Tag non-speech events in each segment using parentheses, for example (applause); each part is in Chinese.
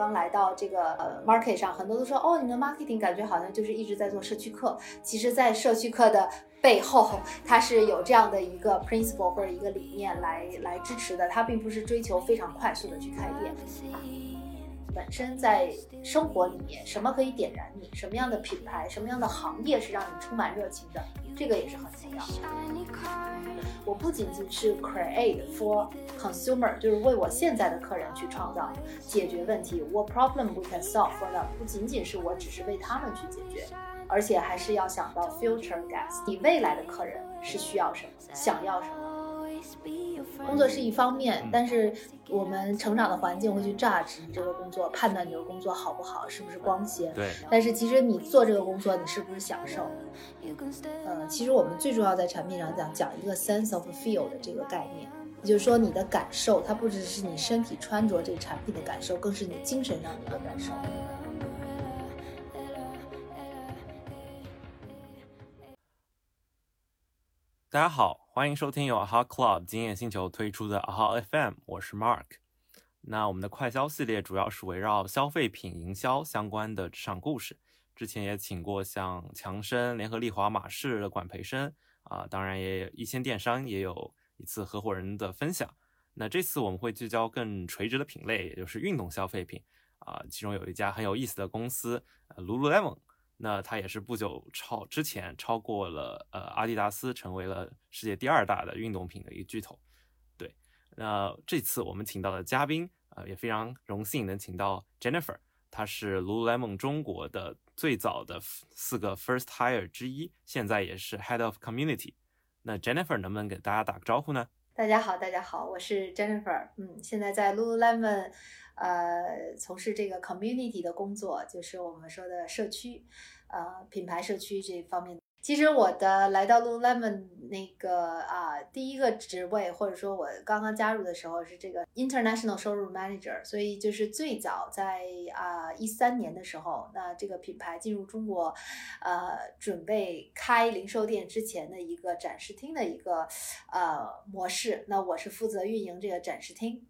刚来到这个呃 market 上，很多都说哦，你们 marketing 感觉好像就是一直在做社区课。其实，在社区课的背后，它是有这样的一个 principle 或者一个理念来来支持的。它并不是追求非常快速的去开店。本身在生活里面，什么可以点燃你？什么样的品牌，什么样的行业是让你充满热情的？这个也是很重要。我不仅仅是 create for consumer，就是为我现在的客人去创造解决问题。What problem we can solve for them？不仅仅是我只是为他们去解决，而且还是要想到 future guests，你未来的客人是需要什么，想要什么。工作是一方面，但是我们成长的环境会去 judge 你这个工作，判断你这个工作好不好，是不是光鲜。对。但是其实你做这个工作，你是不是享受？呃，其实我们最重要在产品上讲讲一个 sense of feel 的这个概念，也就是说你的感受，它不只是你身体穿着这个产品的感受，更是你精神上的一个感受。大家好，欢迎收听由 AHA Club 经验星球推出的 AHA FM，我是 Mark。那我们的快消系列主要是围绕消费品营销相关的职场故事。之前也请过像强生、联合利华、马氏的管培生啊，当然也一线电商也有一次合伙人的分享。那这次我们会聚焦更垂直的品类，也就是运动消费品啊，其中有一家很有意思的公司，Lululemon。那它也是不久超之前超过了呃阿迪达斯，成为了世界第二大的运动品的一个巨头。对，那这次我们请到的嘉宾啊也非常荣幸能请到 Jennifer，她是 Lululemon 中国的最早的四个 First Hire 之一，现在也是 Head of Community。那 Jennifer 能不能给大家打个招呼呢？大家好，大家好，我是 Jennifer，嗯，现在在 Lululemon。呃，从事这个 community 的工作，就是我们说的社区，呃，品牌社区这方面。其实我的来到 Lululemon 那个啊，第一个职位，或者说我刚刚加入的时候是这个 international 收入 manager，所以就是最早在啊一三年的时候，那这个品牌进入中国，呃，准备开零售店之前的一个展示厅的一个呃模式，那我是负责运营这个展示厅。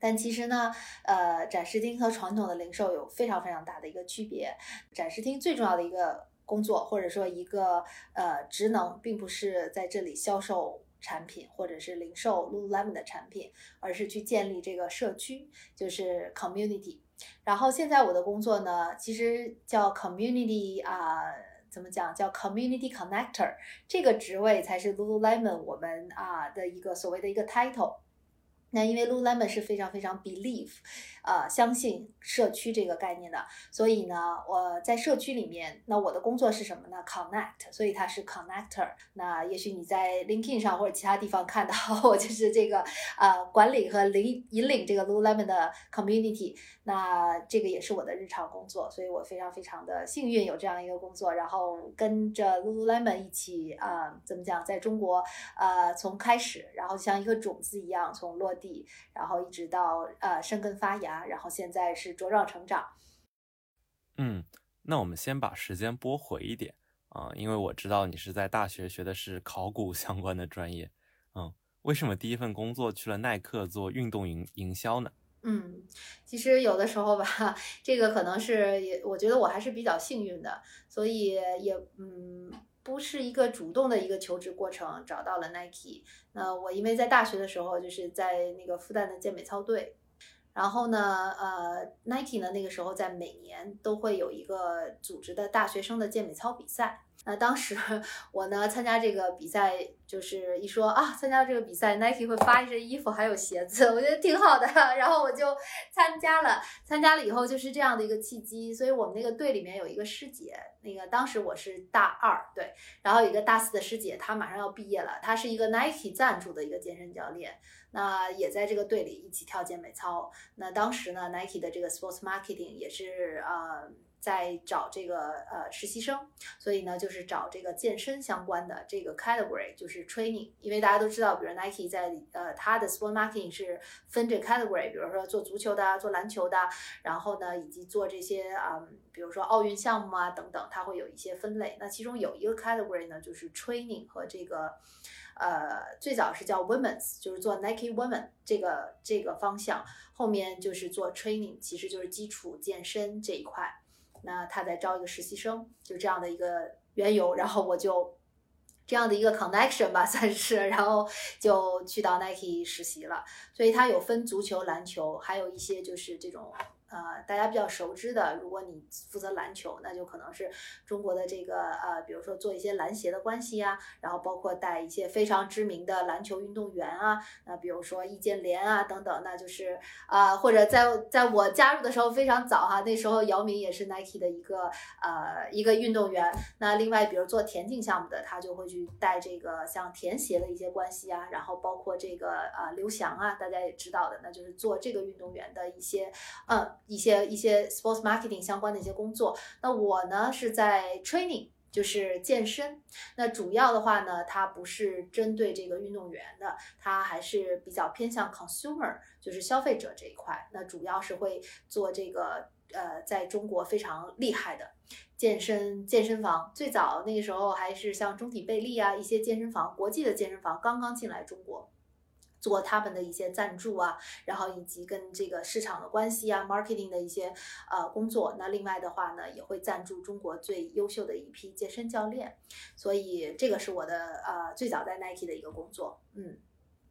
但其实呢，呃，展示厅和传统的零售有非常非常大的一个区别。展示厅最重要的一个工作，或者说一个呃职能，并不是在这里销售产品或者是零售 Lululemon 的产品，而是去建立这个社区，就是 community。然后现在我的工作呢，其实叫 community 啊，怎么讲？叫 community connector，这个职位才是 Lululemon 我们啊的一个所谓的一个 title。那因为 Lululemon 是非常非常 believe，呃，相信社区这个概念的，所以呢，我在社区里面，那我的工作是什么呢？Connect，所以它是 connector。那也许你在 LinkedIn 上或者其他地方看到我就是这个呃管理和领引领这个 Lululemon 的 community，那这个也是我的日常工作，所以我非常非常的幸运有这样一个工作，然后跟着 Lululemon 一起啊，怎么讲，在中国呃从开始，然后像一个种子一样从落。地，然后一直到呃生根发芽，然后现在是茁壮成长。嗯，那我们先把时间拨回一点啊，因为我知道你是在大学学的是考古相关的专业，嗯，为什么第一份工作去了耐克做运动营营销呢？嗯，其实有的时候吧，这个可能是也，我觉得我还是比较幸运的，所以也嗯。不是一个主动的一个求职过程，找到了 Nike。那我因为在大学的时候就是在那个复旦的健美操队，然后呢，呃，Nike 呢那个时候在每年都会有一个组织的大学生的健美操比赛。那当时 (laughs) 我呢参加这个比赛，就是一说啊，参加这个比赛，Nike 会发一身衣服还有鞋子，我觉得挺好的，(laughs) 然后我就参加了。参加了以后就是这样的一个契机，所以我们那个队里面有一个师姐，那个当时我是大二，对，然后有一个大四的师姐，她马上要毕业了，她是一个 Nike 赞助的一个健身教练，那也在这个队里一起跳健美操。那当时呢，Nike 的这个 Sports Marketing 也是呃。在找这个呃实习生，所以呢，就是找这个健身相关的这个 category，就是 training。因为大家都知道，比如 Nike 在呃它的 sport marketing 是分这 category，比如说做足球的、做篮球的，然后呢，以及做这些啊，比如说奥运项目啊等等，它会有一些分类。那其中有一个 category 呢，就是 training 和这个呃，最早是叫 Women's，就是做 Nike Women 这个这个方向，后面就是做 Training，其实就是基础健身这一块。那他在招一个实习生，就这样的一个缘由，然后我就这样的一个 connection 吧，(laughs) 算是，然后就去到 Nike 实习了。所以它有分足球、篮球，还有一些就是这种。呃，大家比较熟知的，如果你负责篮球，那就可能是中国的这个呃，比如说做一些篮协的关系呀，然后包括带一些非常知名的篮球运动员啊，那比如说易建联啊等等，那就是啊，或者在在我加入的时候非常早哈，那时候姚明也是 Nike 的一个呃一个运动员。那另外，比如做田径项目的，他就会去带这个像田协的一些关系啊，然后包括这个啊刘翔啊，大家也知道的，那就是做这个运动员的一些嗯。一些一些 sports marketing 相关的一些工作，那我呢是在 training，就是健身。那主要的话呢，它不是针对这个运动员的，它还是比较偏向 consumer，就是消费者这一块。那主要是会做这个呃，在中国非常厉害的健身健身房。最早那个时候还是像中体贝利啊，一些健身房，国际的健身房刚刚进来中国。做他们的一些赞助啊，然后以及跟这个市场的关系啊，marketing 的一些呃工作。那另外的话呢，也会赞助中国最优秀的一批健身教练。所以这个是我的呃最早在 Nike 的一个工作。嗯，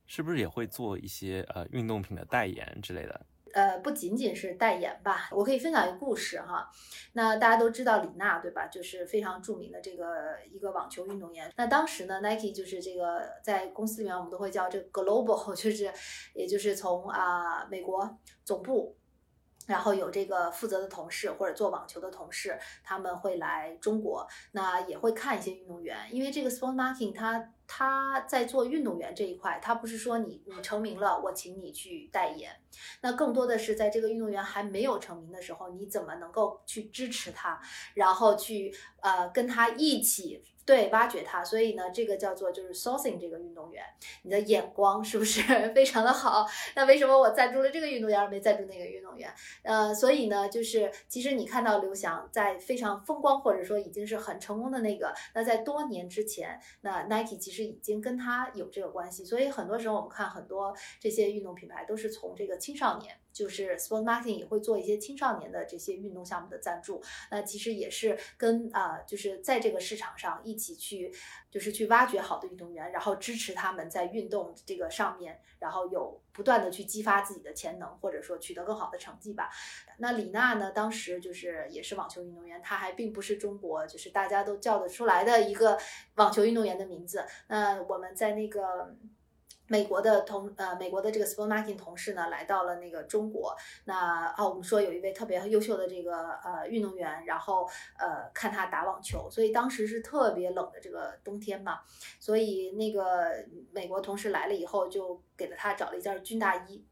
是不是也会做一些呃运动品的代言之类的？呃，不仅仅是代言吧，我可以分享一个故事哈。那大家都知道李娜对吧？就是非常著名的这个一个网球运动员。那当时呢，Nike 就是这个在公司里面我们都会叫这个 global，(laughs) 就是也就是从啊美国总部。然后有这个负责的同事或者做网球的同事，他们会来中国，那也会看一些运动员，因为这个 sport marketing，它他在做运动员这一块，他不是说你你成名了，我请你去代言，那更多的是在这个运动员还没有成名的时候，你怎么能够去支持他，然后去呃跟他一起。对，挖掘他，所以呢，这个叫做就是 sourcing 这个运动员，你的眼光是不是 (laughs) 非常的好？那为什么我赞助了这个运动员，而没赞助那个运动员？呃，所以呢，就是其实你看到刘翔在非常风光，或者说已经是很成功的那个，那在多年之前，那 Nike 其实已经跟他有这个关系，所以很多时候我们看很多这些运动品牌都是从这个青少年。就是 sport marketing 也会做一些青少年的这些运动项目的赞助，那其实也是跟啊，就是在这个市场上一起去，就是去挖掘好的运动员，然后支持他们在运动这个上面，然后有不断的去激发自己的潜能，或者说取得更好的成绩吧。那李娜呢，当时就是也是网球运动员，她还并不是中国就是大家都叫得出来的一个网球运动员的名字。那我们在那个。美国的同呃，美国的这个 sport marketing 同事呢，来到了那个中国。那啊，我们说有一位特别优秀的这个呃运动员，然后呃看他打网球。所以当时是特别冷的这个冬天嘛，所以那个美国同事来了以后，就给了他找了一件军大衣。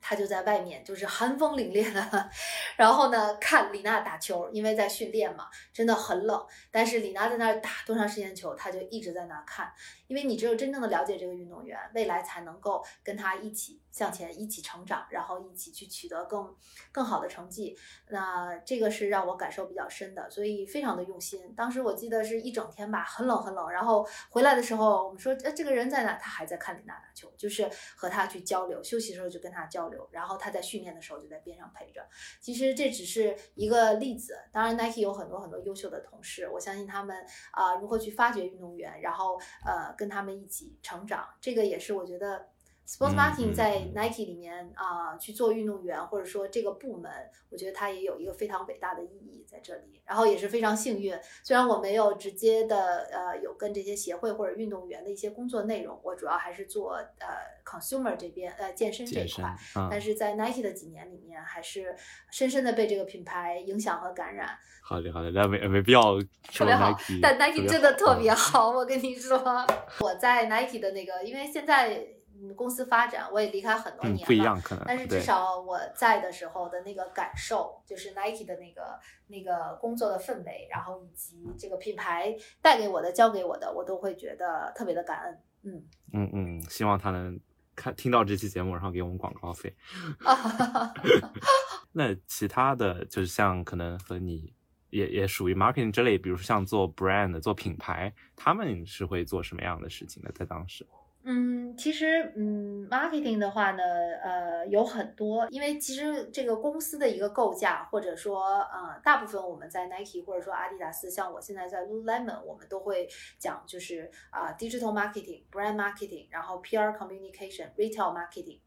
他就在外面，就是寒风凛冽的，然后呢看李娜打球，因为在训练嘛，真的很冷。但是李娜在那儿打多长时间球，他就一直在那儿看，因为你只有真正的了解这个运动员，未来才能够跟他一起向前，一起成长，然后一起去取得更更好的成绩。那这个是让我感受比较深的，所以非常的用心。当时我记得是一整天吧，很冷很冷。然后回来的时候，我们说，呃，这个人在哪？他还在看李娜打球，就是和他去交流，休息的时候就跟他交流。然后他在训练的时候就在边上陪着。其实这只是一个例子，当然 Nike 有很多很多优秀的同事，我相信他们啊如何去发掘运动员，然后呃跟他们一起成长，这个也是我觉得。Sports marketing 在 Nike 里面啊去做运动员，或者说这个部门，我觉得它也有一个非常伟大的意义在这里。然后也是非常幸运，虽然我没有直接的呃有跟这些协会或者运动员的一些工作内容，我主要还是做呃 consumer 这边呃健身这一块。但是在 Nike 的几年里面，还是深深的被这个品牌影响和感染。好的好的，那没没必要特别好，但 Nike 真的特别好，我跟你说，(laughs) 我在 Nike 的那个，因为现在。公司发展，我也离开很多年了，不一样可能。但是至少我在的时候的那个感受，就是 Nike 的那个那个工作的氛围，然后以及这个品牌带给我的、教给我的，我都会觉得特别的感恩。嗯嗯嗯，希望他能看听到这期节目，然后给我们广告费。(laughs) 那其他的就是像可能和你也也属于 marketing 这类，比如说像做 brand 做品牌，他们是会做什么样的事情呢？在当时？嗯，其实，嗯，marketing 的话呢，呃，有很多，因为其实这个公司的一个构架，或者说，呃，大部分我们在 Nike 或者说阿迪达斯，像我现在在 Lululemon，我们都会讲，就是啊，digital marketing、brand marketing，然后 PR communication、retail marketing。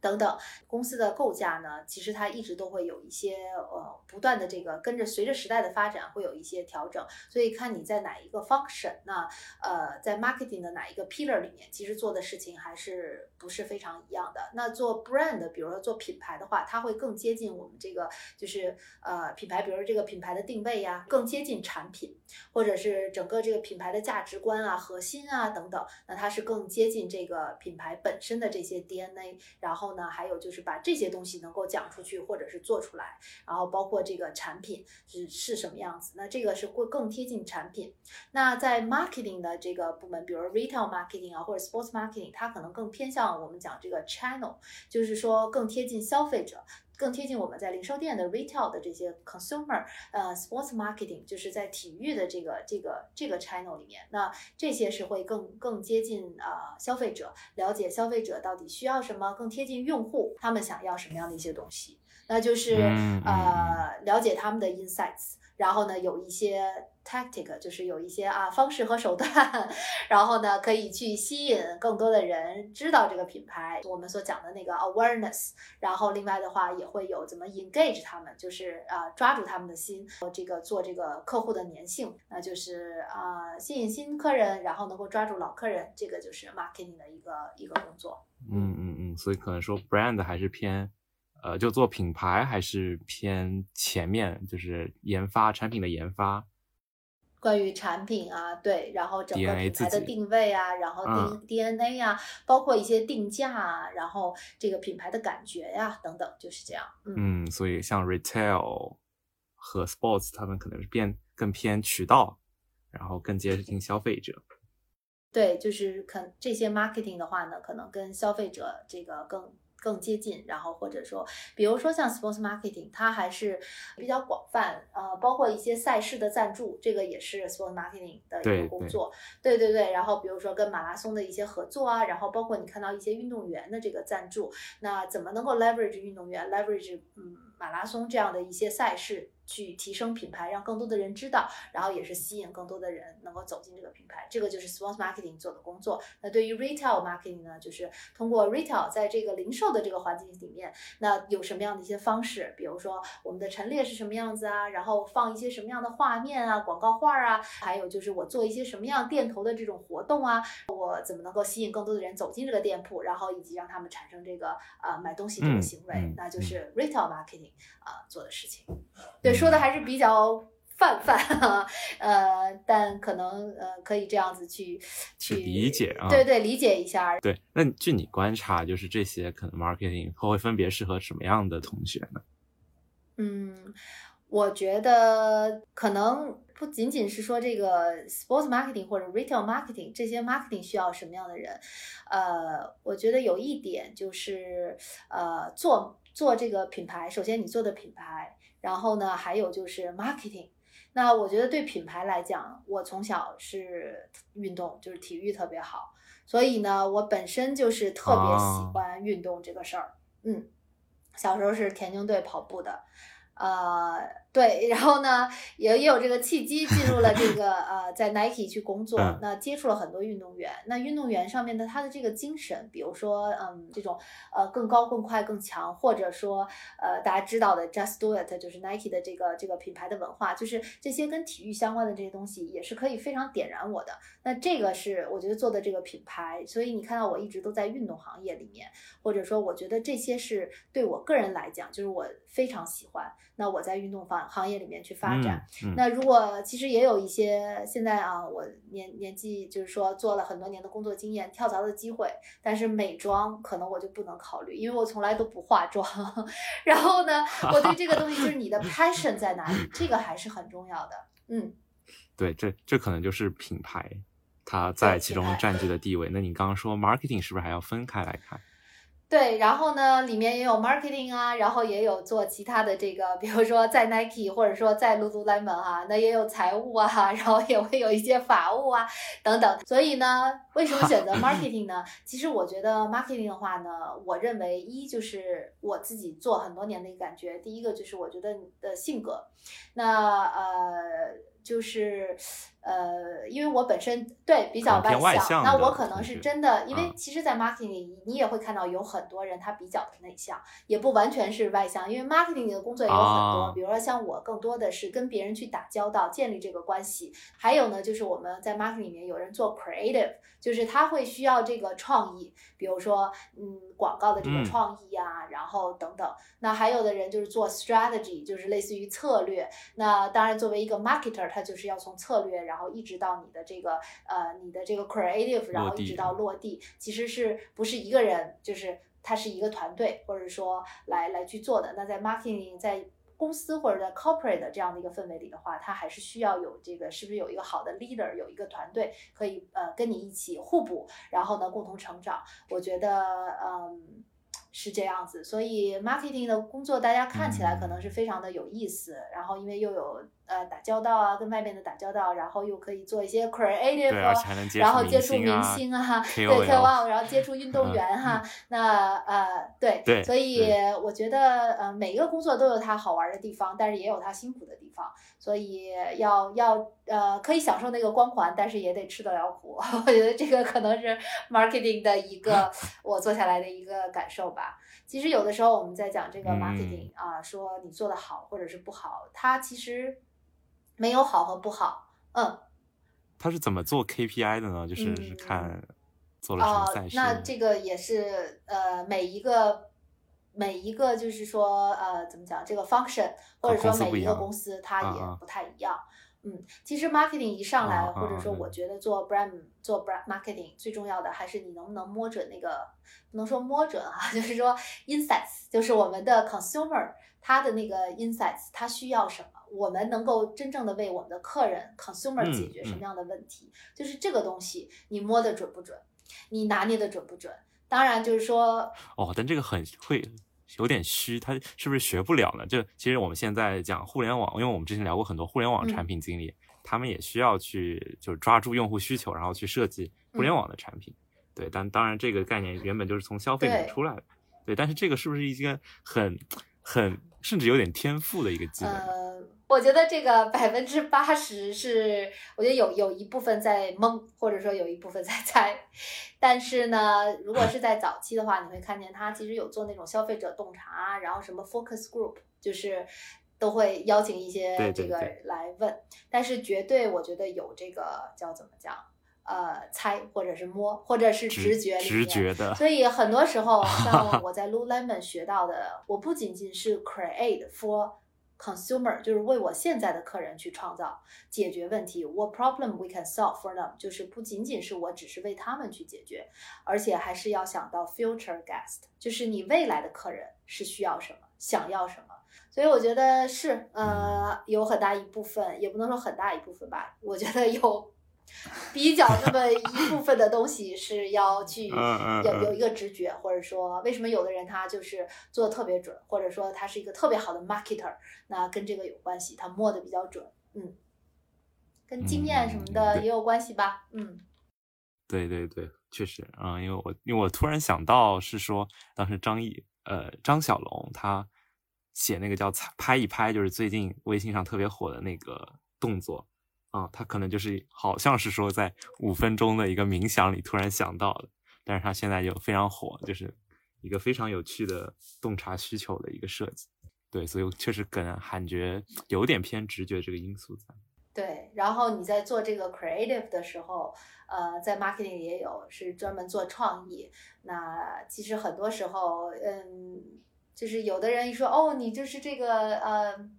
等等，公司的构架呢，其实它一直都会有一些呃不断的这个跟着随着时代的发展会有一些调整，所以看你在哪一个 function，那呃在 marketing 的哪一个 pillar 里面，其实做的事情还是不是非常一样的。那做 brand，比如说做品牌的话，它会更接近我们这个就是呃品牌，比如说这个品牌的定位呀，更接近产品，或者是整个这个品牌的价值观啊、核心啊等等，那它是更接近这个品牌本身的这些 DNA，然后。然后呢，还有就是把这些东西能够讲出去，或者是做出来，然后包括这个产品是是什么样子，那这个是会更贴近产品。那在 marketing 的这个部门，比如 retail marketing 啊，或者 sports marketing，它可能更偏向我们讲这个 channel，就是说更贴近消费者。更贴近我们在零售店的 retail 的这些 consumer，呃，sports marketing 就是在体育的这个这个这个 channel 里面，那这些是会更更接近呃消费者，了解消费者到底需要什么，更贴近用户他们想要什么样的一些东西，那就是呃了解他们的 insights。然后呢，有一些 tactic，就是有一些啊方式和手段，(laughs) 然后呢，可以去吸引更多的人知道这个品牌。我们所讲的那个 awareness，然后另外的话也会有怎么 engage 他们，就是啊抓住他们的心，这个做这个客户的粘性，那就是啊吸引新客人，然后能够抓住老客人，这个就是 marketing 的一个一个工作。嗯嗯嗯，所以可能说 brand 还是偏。呃，就做品牌还是偏前面，就是研发产品的研发。关于产品啊，对，然后整个品牌的定位啊，然后 D D N A 啊，包括一些定价啊，然后这个品牌的感觉呀，等等，就是这样。嗯，所以像 retail 和 sports，他们可能是变更偏渠道，然后更接近消费者。对，就是可这些 marketing 的话呢，可能跟消费者这个更。更接近，然后或者说，比如说像 sports marketing，它还是比较广泛，呃，包括一些赛事的赞助，这个也是 sports marketing 的一个工作。对对对，然后比如说跟马拉松的一些合作啊，然后包括你看到一些运动员的这个赞助，那怎么能够 leverage 运动员，leverage 嗯马拉松这样的一些赛事？去提升品牌，让更多的人知道，然后也是吸引更多的人能够走进这个品牌，这个就是 sports marketing 做的工作。那对于 retail marketing 呢，就是通过 retail 在这个零售的这个环境里面，那有什么样的一些方式？比如说我们的陈列是什么样子啊，然后放一些什么样的画面啊、广告画啊，还有就是我做一些什么样店头的这种活动啊，我怎么能够吸引更多的人走进这个店铺，然后以及让他们产生这个呃买东西这个行为，那就是 retail marketing 啊做的事情。对。说的还是比较泛泛啊，呃，但可能呃可以这样子去去理解啊，对对，理解一下。对，那据你观察，就是这些可能 marketing 会分别适合什么样的同学呢？嗯，我觉得可能不仅仅是说这个 sports marketing 或者 retail marketing 这些 marketing 需要什么样的人，呃，我觉得有一点就是呃做做这个品牌，首先你做的品牌。然后呢，还有就是 marketing。那我觉得对品牌来讲，我从小是运动，就是体育特别好，所以呢，我本身就是特别喜欢运动这个事儿。嗯，小时候是田径队跑步的。呃，对，然后呢，也也有这个契机进入了这个呃，在 Nike 去工作，那接触了很多运动员。那运动员上面的他的这个精神，比如说嗯，这种呃更高、更快、更强，或者说呃大家知道的 Just Do It，就是 Nike 的这个这个品牌的文化，就是这些跟体育相关的这些东西，也是可以非常点燃我的。那这个是我觉得做的这个品牌，所以你看到我一直都在运动行业里面，或者说我觉得这些是对我个人来讲，就是我非常喜欢。那我在运动行行业里面去发展，那如果其实也有一些现在啊，我年年纪就是说做了很多年的工作经验，跳槽的机会，但是美妆可能我就不能考虑，因为我从来都不化妆。(laughs) 然后呢，我对这个东西就是你的 passion 在哪里，这个还是很重要的。嗯，对，这这可能就是品牌它在其中占据的地位。那你刚刚说 marketing 是不是还要分开来看？对，然后呢，里面也有 marketing 啊，然后也有做其他的这个，比如说在 Nike 或者说在 Lululemon 啊，那也有财务啊，(laughs) 然后也会有一些法务啊等等。所以呢，为什么选择 (laughs) marketing 呢？其实我觉得 marketing 的话呢，我认为一就是我自己做很多年的一个感觉，第一个就是我觉得你的性格，那呃。就是，呃，因为我本身对比较外向，那我可能是真的，因为其实，在 marketing 里，你也会看到有很多人他比较的内向，也不完全是外向，因为 marketing 的工作也有很多，比如说像我，更多的是跟别人去打交道，建立这个关系。还有呢，就是我们在 marketing 里面有人做 creative，就是他会需要这个创意，比如说，嗯，广告的这个创意啊，然后等等。那还有的人就是做 strategy，就是类似于策略。那当然，作为一个 marketer，他就是要从策略，然后一直到你的这个呃，你的这个 creative，然后一直到落地，其实是不是一个人，就是他是一个团队，或者说来来去做的。那在 marketing，在公司或者在 corporate 这样的一个氛围里的话，它还是需要有这个，是不是有一个好的 leader，有一个团队可以呃跟你一起互补，然后呢共同成长。我觉得嗯。是这样子，所以 marketing 的工作大家看起来可能是非常的有意思，然后因为又有呃打交道啊，跟外面的打交道，然后又可以做一些 creative，然后接触明星啊，对 KOL，然后接触运动员哈，那呃对，所以我觉得呃每一个工作都有它好玩的地方，但是也有它辛苦的地方，所以要要呃可以享受那个光环，但是也得吃得了苦，(laughs) 我觉得这个可能是 marketing 的一个 (laughs) 我做下来的一个感受吧。其实有的时候我们在讲这个 marketing 啊，说你做的好或者是不好，它其实没有好和不好。嗯，他是怎么做 KPI 的呢？就是看做了什么赛事。那这个也是呃，每一个每一个就是说呃，怎么讲这个 function，或者说每一个公司它也不太一样。嗯，其实 marketing 一上来，或者说我觉得做 brand 做 brand marketing 最重要的还是你能不能摸准那个，不能说摸准哈，(laughs) 就是说 insights，就是我们的 consumer 他的那个 insights，他需要什么，我们能够真正的为我们的客人 consumer 解决什么样的问题，就是这个东西你摸得准不准，你拿捏的准不准？当然就是说，哦，但这个很会。有点虚，他是不是学不了呢？就其实我们现在讲互联网，因为我们之前聊过很多互联网产品经理，他们也需要去就是抓住用户需求，然后去设计互联网的产品。对，但当然这个概念原本就是从消费里出来的。对，但是这个是不是一个很很甚至有点天赋的一个技能？我觉得这个百分之八十是，我觉得有有一部分在蒙，或者说有一部分在猜。但是呢，如果是在早期的话，你会看见他其实有做那种消费者洞察，然后什么 focus group，就是都会邀请一些这个来问。但是绝对，我觉得有这个叫怎么讲，呃，猜或者是摸，或者是直觉直觉的。所以很多时候，(laughs) 像我在 Lululemon 学到的，我不仅仅是 create for。Consumer 就是为我现在的客人去创造解决问题，What problem we can solve for them？就是不仅仅是我只是为他们去解决，而且还是要想到 future guest，就是你未来的客人是需要什么，想要什么。所以我觉得是，呃，有很大一部分，也不能说很大一部分吧，我觉得有。(laughs) 比较那么一部分的东西是要去有有一个直觉，或者说为什么有的人他就是做的特别准，或者说他是一个特别好的 marketer，那跟这个有关系，他摸的比较准，嗯，跟经验什么的也有关系吧，嗯，对对对，确实啊，因为我因为我突然想到是说当时张译呃张小龙他写那个叫拍一拍，就是最近微信上特别火的那个动作。啊，他可能就是好像是说在五分钟的一个冥想里突然想到的，但是他现在就非常火，就是一个非常有趣的洞察需求的一个设计。对，所以确实跟感觉有点偏直觉这个因素在。对，然后你在做这个 creative 的时候，呃，在 marketing 也有是专门做创意。那其实很多时候，嗯，就是有的人一说哦，你就是这个呃。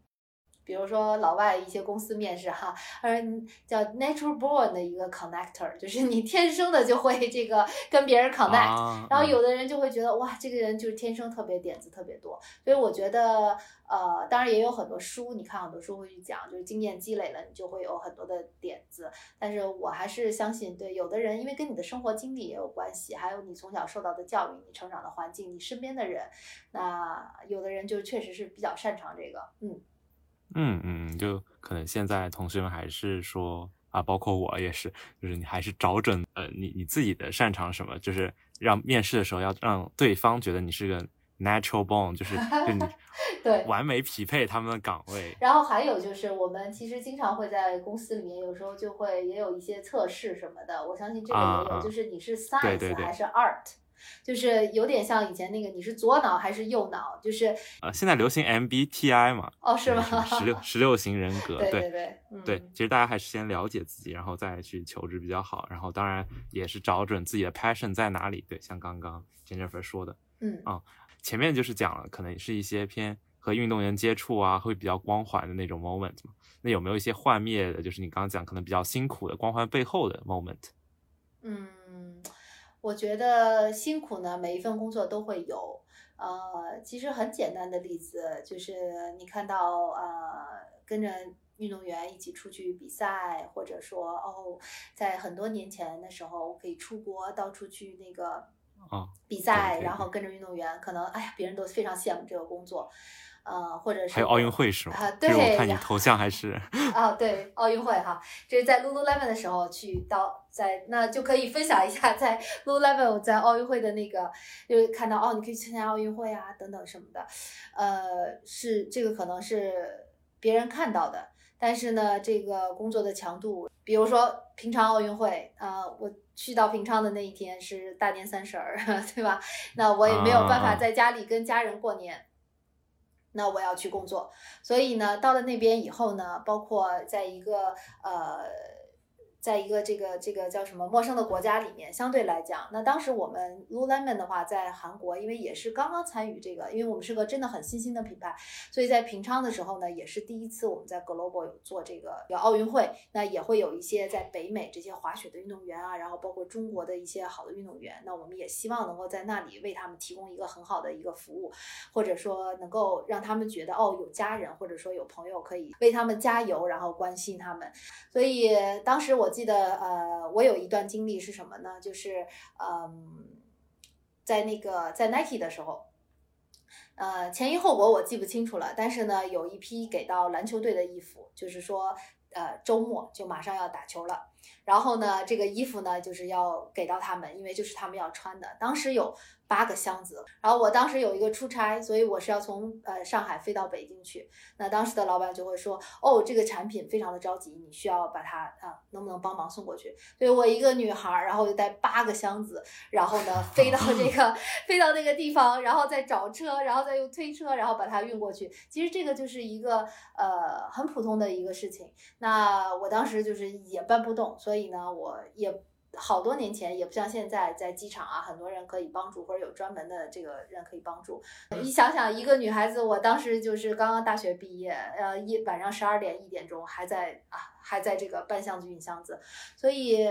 比如说老外一些公司面试哈，嗯，叫 natural born 的一个 connector，就是你天生的就会这个跟别人 connect，、啊然后有的人就会觉得哇，这个人就是天生特别点子特别多，所以我觉得呃，当然也有很多书，你看很多书会去讲，就是经验积累了，你就会有很多的点子。但是我还是相信，对有的人，因为跟你的生活经历也有关系，还有你从小受到的教育、你成长的环境、你身边的人，那有的人就确实是比较擅长这个，嗯。嗯嗯，就可能现在同学们还是说啊，包括我也是，就是你还是找准呃你你自己的擅长什么，就是让面试的时候要让对方觉得你是个 natural born，就是就你 (laughs) 对完美匹配他们的岗位。然后还有就是，我们其实经常会在公司里面，有时候就会也有一些测试什么的。我相信这个也有，就是你是 science 对对还是 art，就是有点像以前那个你是左脑还是右脑，就是呃，现在流行 MBTI 嘛，哦是吗？十六十六型人格，对对对，嗯、对，其实大家还是先了解自己，然后再去求职比较好。然后当然也是找准自己的 passion 在哪里。对，像刚刚 Jennifer 说的，嗯啊前面就是讲了，可能是一些偏和运动员接触啊，会比较光环的那种 moment 嘛。那有没有一些幻灭的，就是你刚刚讲可能比较辛苦的光环背后的 moment？嗯，我觉得辛苦呢，每一份工作都会有。呃，其实很简单的例子就是你看到呃跟着运动员一起出去比赛，或者说哦，在很多年前的时候可以出国到处去那个哦比赛，然后跟着运动员，可能哎呀，别人都非常羡慕这个工作。呃，或者是还有奥运会是吗？啊就是我对看你头像还是 (laughs) 啊，对，奥运会哈，这是在 Lululemon 的时候去到在那就可以分享一下，在 Lululemon 我在奥运会的那个，就是看到哦，你可以去参加奥运会啊等等什么的，呃，是这个可能是别人看到的，但是呢，这个工作的强度，比如说平昌奥运会，啊、我去到平昌的那一天是大年三十儿，(laughs) 对吧？那我也没有办法在家里跟家人过年。那我要去工作，所以呢，到了那边以后呢，包括在一个呃，在一个这个这个叫什么陌生的国家里面，相对来讲，那当时我们 Lululemon 的话，在韩国，因为也是刚刚参与这个，因为我们是个真的很新兴的品牌，所以在平昌的时候呢，也是第一次我们在 Global 有做这个有奥运会，那也会有一些在北美这些滑雪的运动员啊，然后包括中国的一些好的运动员，那我们也希望能够在那里为他们提供一个很好的一个服务，或者说能够让他们觉得哦有家人或者说有朋友可以为他们加油，然后关心他们。所以当时我我记得呃，我有一段经历是什么呢？就是嗯，在那个在 Nike 的时候。呃，前因后果我记不清楚了，但是呢，有一批给到篮球队的衣服，就是说，呃，周末就马上要打球了，然后呢，这个衣服呢就是要给到他们，因为就是他们要穿的。当时有八个箱子，然后我当时有一个出差，所以我是要从呃上海飞到北京去。那当时的老板就会说，哦，这个产品非常的着急，你需要把它啊、能不能帮忙送过去？所以我一个女孩儿，然后就带八个箱子，然后呢飞到 (laughs) 这个飞到那个地方，然后再找车，然后再用推车，然后把它运过去。其实这个就是一个呃很普通的一个事情。那我当时就是也搬不动，所以呢，我也好多年前也不像现在在机场啊，很多人可以帮助，或者有专门的这个人可以帮助。你想想，一个女孩子，我当时就是刚刚大学毕业，呃，一晚上十二点一点钟还在啊，还在这个搬箱子运箱子，所以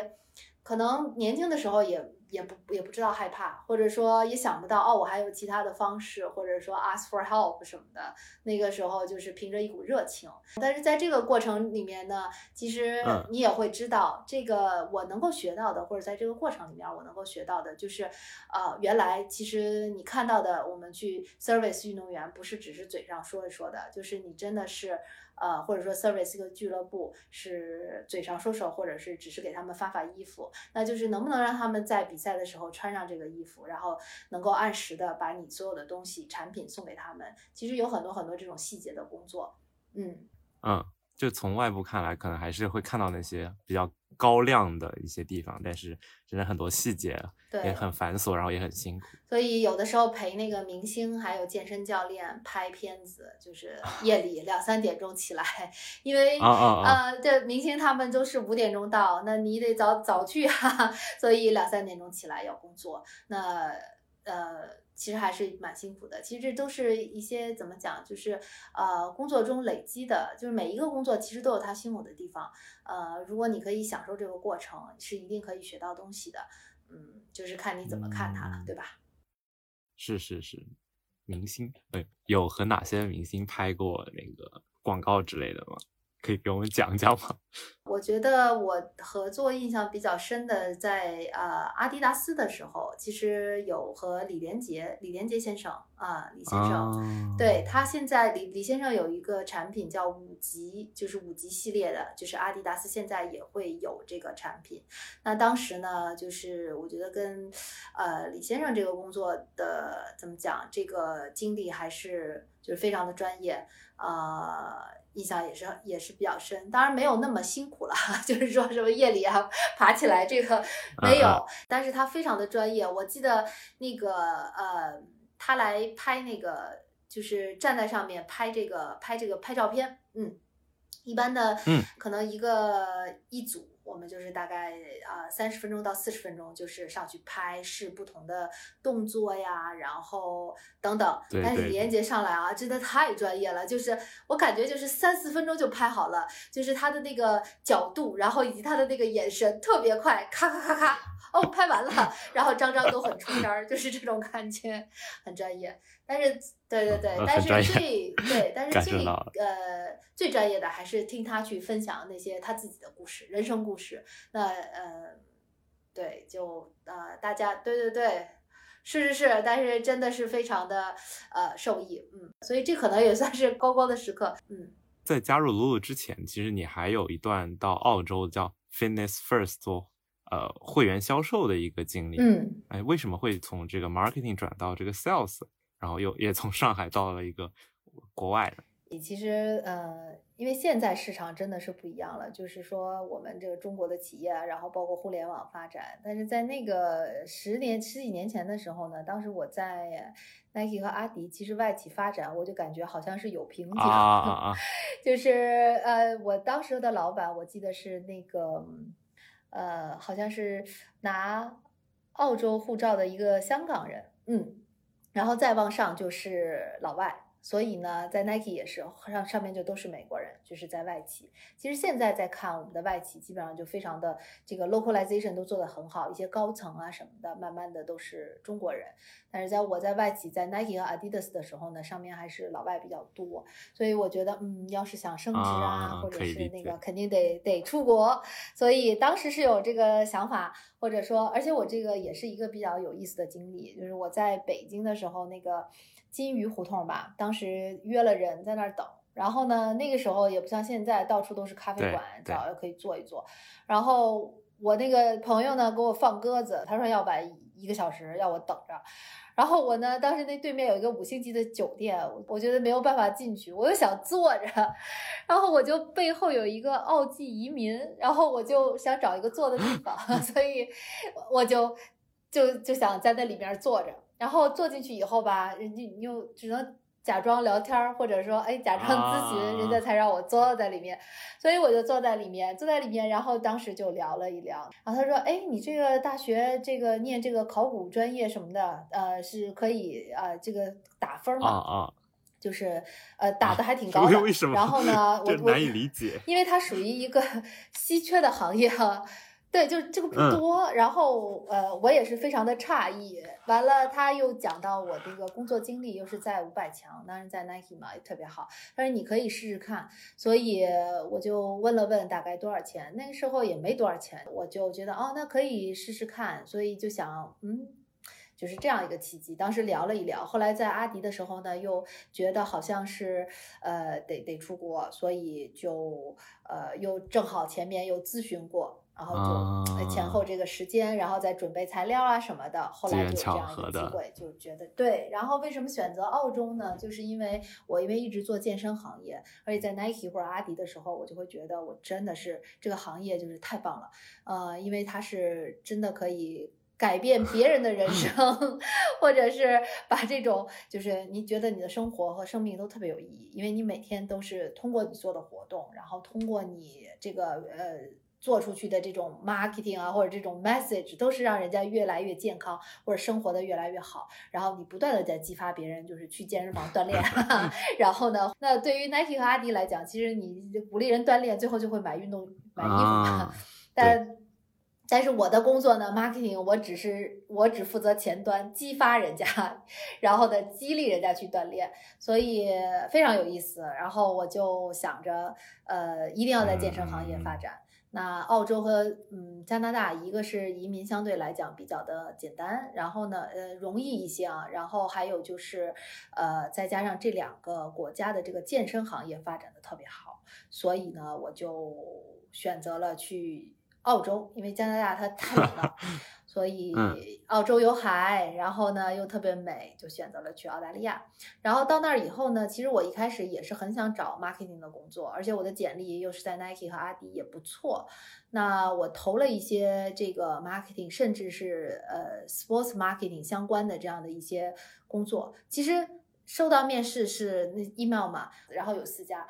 可能年轻的时候也也不也不知道害怕，或者说也想不到哦，我还有其他的方式，或者说 ask for help 什么的。那个时候就是凭着一股热情，但是在这个过程里面呢，其实嗯你也会知道，这个我能够学到的，或者在这个过程里面我能够学到的，就是呃，原来其实你看到的，我们去 service 运动员不是只是嘴上说一说的，就是你真的是。呃，或者说 service 一个俱乐部是嘴上说说，或者是只是给他们发发衣服，那就是能不能让他们在比赛的时候穿上这个衣服，然后能够按时的把你所有的东西产品送给他们。其实有很多很多这种细节的工作，嗯，嗯，就从外部看来，可能还是会看到那些比较高亮的一些地方，但是真的很多细节对也很繁琐，然后也很辛苦。所以有的时候陪那个明星还有健身教练拍片子，就是夜里两三点钟起来，因为啊啊啊！呃，这明星他们都是五点钟到，那你得早早去啊，(laughs) 所以两三点钟起来要工作。那呃，其实还是蛮辛苦的。其实这都是一些怎么讲，就是呃工作中累积的，就是每一个工作其实都有它辛苦的地方。呃，如果你可以享受这个过程，是一定可以学到东西的。嗯，就是看你怎么看它了，对吧？是是是，明星对，有和哪些明星拍过那个广告之类的吗？可以给我们讲讲吗？(laughs) 我觉得我合作印象比较深的，在呃阿迪达斯的时候，其实有和李连杰，李连杰先生啊，李先生，对他现在李李先生有一个产品叫五级，就是五级系列的，就是阿迪达斯现在也会有这个产品。那当时呢，就是我觉得跟呃李先生这个工作的怎么讲，这个经历还是就是非常的专业啊。印象也是也是比较深，当然没有那么辛苦了，(laughs) 就是说什么夜里啊爬起来这个没有，但是他非常的专业。我记得那个呃，他来拍那个就是站在上面拍这个拍这个拍照片，嗯，一般的，嗯，可能一个一组。我们就是大概啊三十分钟到四十分钟，就是上去拍试不同的动作呀，然后等等。但是李连杰上来啊，真的太专业了，就是我感觉就是三四分钟就拍好了，就是他的那个角度，然后以及他的那个眼神特别快，咔咔咔咔，哦，拍完了，(laughs) 然后张张都很出片儿，就是这种感觉，很专业。但是，对对 (laughs) 对，但是最对，但是最呃最专业的还是听他去分享那些他自己的故事、人生故事。那呃，对，就呃大家对对对，是是是，但是真的是非常的呃受益，嗯，所以这可能也算是高光的时刻，嗯。在加入 Lulu 之前，其实你还有一段到澳洲叫 Fitness First 做呃会员销售的一个经历，嗯，哎，为什么会从这个 marketing 转到这个 sales？然后又也从上海到了一个国外的。你其实呃，因为现在市场真的是不一样了，就是说我们这个中国的企业，然后包括互联网发展，但是在那个十年十几年前的时候呢，当时我在 Nike 和阿迪，其实外企发展，我就感觉好像是有瓶颈啊，(laughs) 就是呃，我当时的老板，我记得是那个呃，好像是拿澳洲护照的一个香港人，嗯。然后再往上就是老外，所以呢，在 Nike 也是上上面就都是美国人，就是在外企。其实现在在看我们的外企，基本上就非常的这个 localization 都做得很好，一些高层啊什么的，慢慢的都是中国人。但是在我在外企，在 Nike 和 Adidas 的时候呢，上面还是老外比较多，所以我觉得，嗯，要是想升职啊，或者是那个，肯定得得出国。所以当时是有这个想法，或者说，而且我这个也是一个比较有意思的经历，就是我在北京的时候，那个金鱼胡同吧，当时约了人在那儿等，然后呢，那个时候也不像现在到处都是咖啡馆，找可以坐一坐。然后我那个朋友呢，给我放鸽子，他说要晚一个小时，要我等着。然后我呢，当时那对面有一个五星级的酒店，我觉得没有办法进去，我又想坐着，然后我就背后有一个澳际移民，然后我就想找一个坐的地方，(laughs) 所以我就就就想在那里面坐着，然后坐进去以后吧，人家又只能。假装聊天儿或者说哎，假装咨询，人家才让我坐在里面，所以我就坐在里面，坐在里面，然后当时就聊了一聊，然后他说，哎，你这个大学这个念这个考古专业什么的，呃，是可以呃这个打分吗？啊啊，就是呃打的还挺高的，为什么？然后呢，我难以理解，因为它属于一个 (laughs) 稀缺的行业哈。对，就这个不多，然后呃，我也是非常的诧异。完了，他又讲到我这个工作经历，又是在五百强，当然在 Nike 嘛，也特别好。他说你可以试试看，所以我就问了问大概多少钱，那个时候也没多少钱，我就觉得哦，那可以试试看，所以就想嗯，就是这样一个契机。当时聊了一聊，后来在阿迪的时候呢，又觉得好像是呃得得出国，所以就呃又正好前面又咨询过。然后就前后这个时间，然后再准备材料啊什么的，后来就有这样一个机会，就觉得对。然后为什么选择澳洲呢？就是因为我因为一直做健身行业，而且在 Nike 或者阿迪的时候，我就会觉得我真的是这个行业就是太棒了。呃，因为它是真的可以改变别人的人生，(laughs) 或者是把这种就是你觉得你的生活和生命都特别有意义，因为你每天都是通过你做的活动，然后通过你这个呃。做出去的这种 marketing 啊，或者这种 message，都是让人家越来越健康，或者生活的越来越好。然后你不断的在激发别人，就是去健身房锻炼。(laughs) 然后呢，那对于 Nike 和阿迪来讲，其实你鼓励人锻炼，最后就会买运动买衣服嘛。(laughs) 但但是我的工作呢，marketing，我只是我只负责前端，激发人家，然后呢激励人家去锻炼，所以非常有意思。然后我就想着，呃，一定要在健身行业发展。那澳洲和嗯加拿大，一个是移民相对来讲比较的简单，然后呢，呃，容易一些啊。然后还有就是，呃，再加上这两个国家的这个健身行业发展的特别好，所以呢，我就选择了去澳洲，因为加拿大它太冷了。(laughs) 所以澳洲有海，然后呢又特别美，就选择了去澳大利亚。然后到那儿以后呢，其实我一开始也是很想找 marketing 的工作，而且我的简历又是在 Nike 和阿迪也不错。那我投了一些这个 marketing，甚至是呃 sports marketing 相关的这样的一些工作。其实收到面试是那 email 嘛，然后有四家，